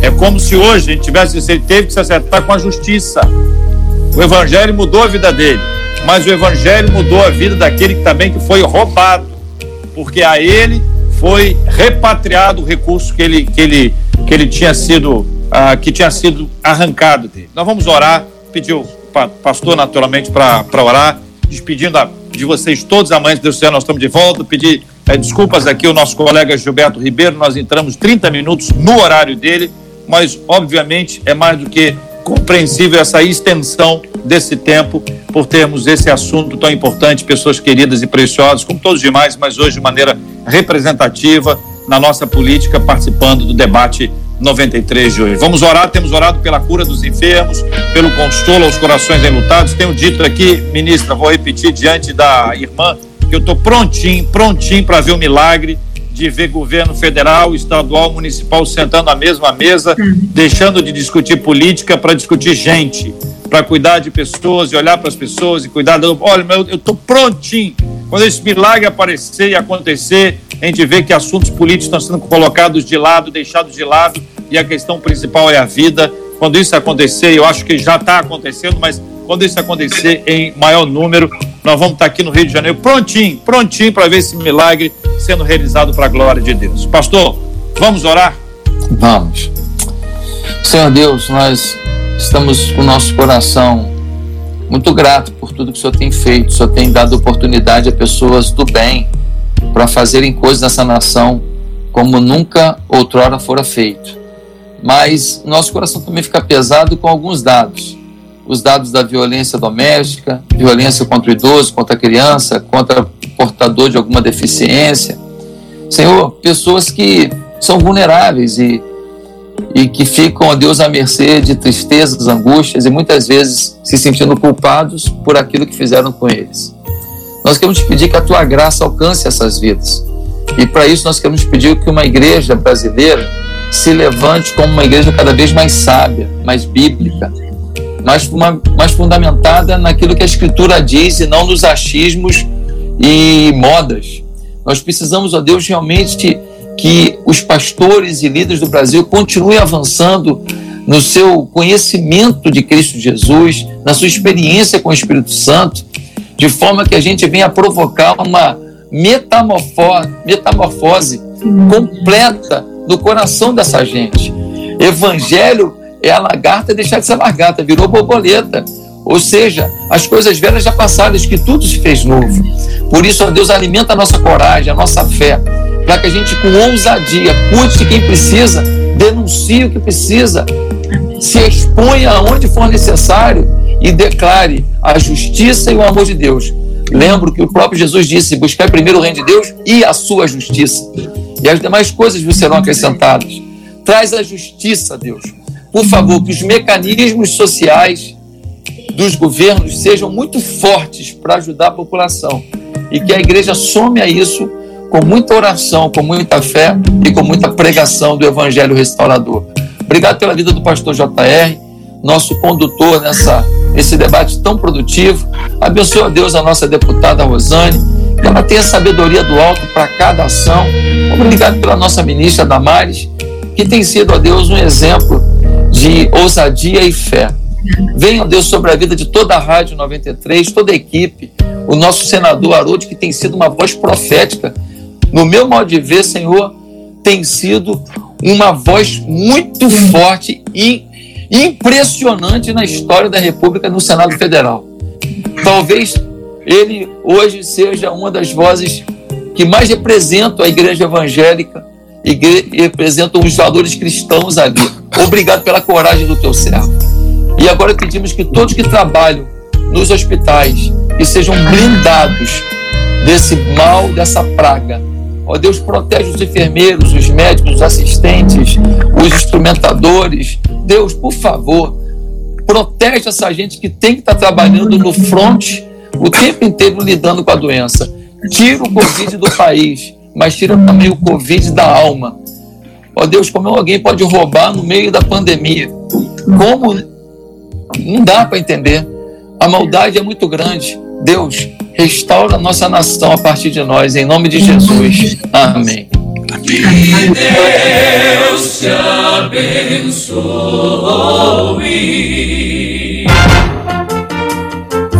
É como se hoje a gente tivesse, ele teve que se acertar com a justiça. O evangelho mudou a vida dele, mas o evangelho mudou a vida daquele que também que foi roubado, porque a ele foi repatriado o recurso que ele que ele que ele tinha sido uh, que tinha sido arrancado dele. Nós vamos orar, pedir o pastor naturalmente para orar, despedindo a, de vocês todos amanhã, Deus do céu, nós estamos de volta, pedir é, desculpas aqui ao nosso colega Gilberto Ribeiro, nós entramos 30 minutos no horário dele, mas obviamente é mais do que compreensível essa extensão desse tempo por termos esse assunto tão importante, pessoas queridas e preciosas, como todos os demais, mas hoje de maneira representativa na nossa política, participando do debate 93 de hoje. Vamos orar, temos orado pela cura dos enfermos, pelo consolo aos corações enlutados. Tenho dito aqui, ministra, vou repetir diante da irmã, que eu estou prontinho, prontinho para ver o milagre de ver governo federal, estadual, municipal sentando à mesma mesa, deixando de discutir política para discutir gente, para cuidar de pessoas e olhar para as pessoas e cuidar. Do... Olha, eu estou prontinho. Quando esse milagre aparecer e acontecer, a gente vê que assuntos políticos estão sendo colocados de lado, deixados de lado, e a questão principal é a vida. Quando isso acontecer, eu acho que já está acontecendo, mas quando isso acontecer em maior número, nós vamos estar aqui no Rio de Janeiro prontinho, prontinho para ver esse milagre sendo realizado para a glória de Deus. Pastor, vamos orar? Vamos. Senhor Deus, nós estamos com o nosso coração muito grato por tudo que o Senhor tem feito. O Senhor tem dado oportunidade a pessoas do bem para fazerem coisas nessa nação como nunca outrora fora feito. Mas nosso coração também fica pesado com alguns dados os dados da violência doméstica, violência contra o idoso, contra a criança, contra o portador de alguma deficiência. Senhor, pessoas que são vulneráveis e, e que ficam, a Deus, à mercê de tristezas, angústias e muitas vezes se sentindo culpados por aquilo que fizeram com eles. Nós queremos te pedir que a tua graça alcance essas vidas, E para isso nós queremos pedir que uma igreja brasileira se levante como uma igreja cada vez mais sábia, mais bíblica, mais, uma, mais fundamentada naquilo que a Escritura diz e não nos achismos e modas. Nós precisamos, ó Deus, realmente que os pastores e líderes do Brasil continuem avançando no seu conhecimento de Cristo Jesus, na sua experiência com o Espírito Santo, de forma que a gente venha provocar uma metamorfose, metamorfose completa do coração dessa gente. Evangelho é a lagarta deixar de ser lagarta, virou borboleta. Ou seja, as coisas velhas já passaram, que tudo se fez novo. Por isso, ó Deus, alimenta a nossa coragem, a nossa fé, para que a gente, com ousadia, cuide de quem precisa, denuncie o que precisa, se exponha aonde for necessário e declare a justiça e o amor de Deus. Lembro que o próprio Jesus disse: buscar primeiro o reino de Deus e a sua justiça, e as demais coisas vos serão acrescentadas. Traz a justiça, Deus. Por favor, que os mecanismos sociais dos governos sejam muito fortes para ajudar a população e que a igreja some a isso com muita oração, com muita fé e com muita pregação do Evangelho restaurador. Obrigado pela vida do pastor JR, nosso condutor nessa, nesse debate tão produtivo. Abençoe a Deus a nossa deputada Rosane, que ela tenha sabedoria do alto para cada ação. Obrigado pela nossa ministra Damares, que tem sido, a Deus, um exemplo de ousadia e fé. Venha, Deus, sobre a vida de toda a Rádio 93, toda a equipe, o nosso senador Haroldo, que tem sido uma voz profética. No meu modo de ver, Senhor, tem sido uma voz muito forte e impressionante na história da República no Senado Federal. Talvez ele hoje seja uma das vozes que mais representam a igreja evangélica e representam os valores cristãos ali. Obrigado pela coragem do teu servo. E agora pedimos que todos que trabalham nos hospitais que sejam blindados desse mal, dessa praga, Ó oh, Deus, protege os enfermeiros, os médicos, os assistentes, os instrumentadores. Deus, por favor, protege essa gente que tem que estar trabalhando no front o tempo inteiro lidando com a doença. Tira o Covid do país, mas tira também o Covid da alma. Ó oh, Deus, como alguém pode roubar no meio da pandemia? Como? Não dá para entender. A maldade é muito grande. Deus, restaura a nossa nação a partir de nós, em nome de Jesus. Amém. Que Deus te abençoe.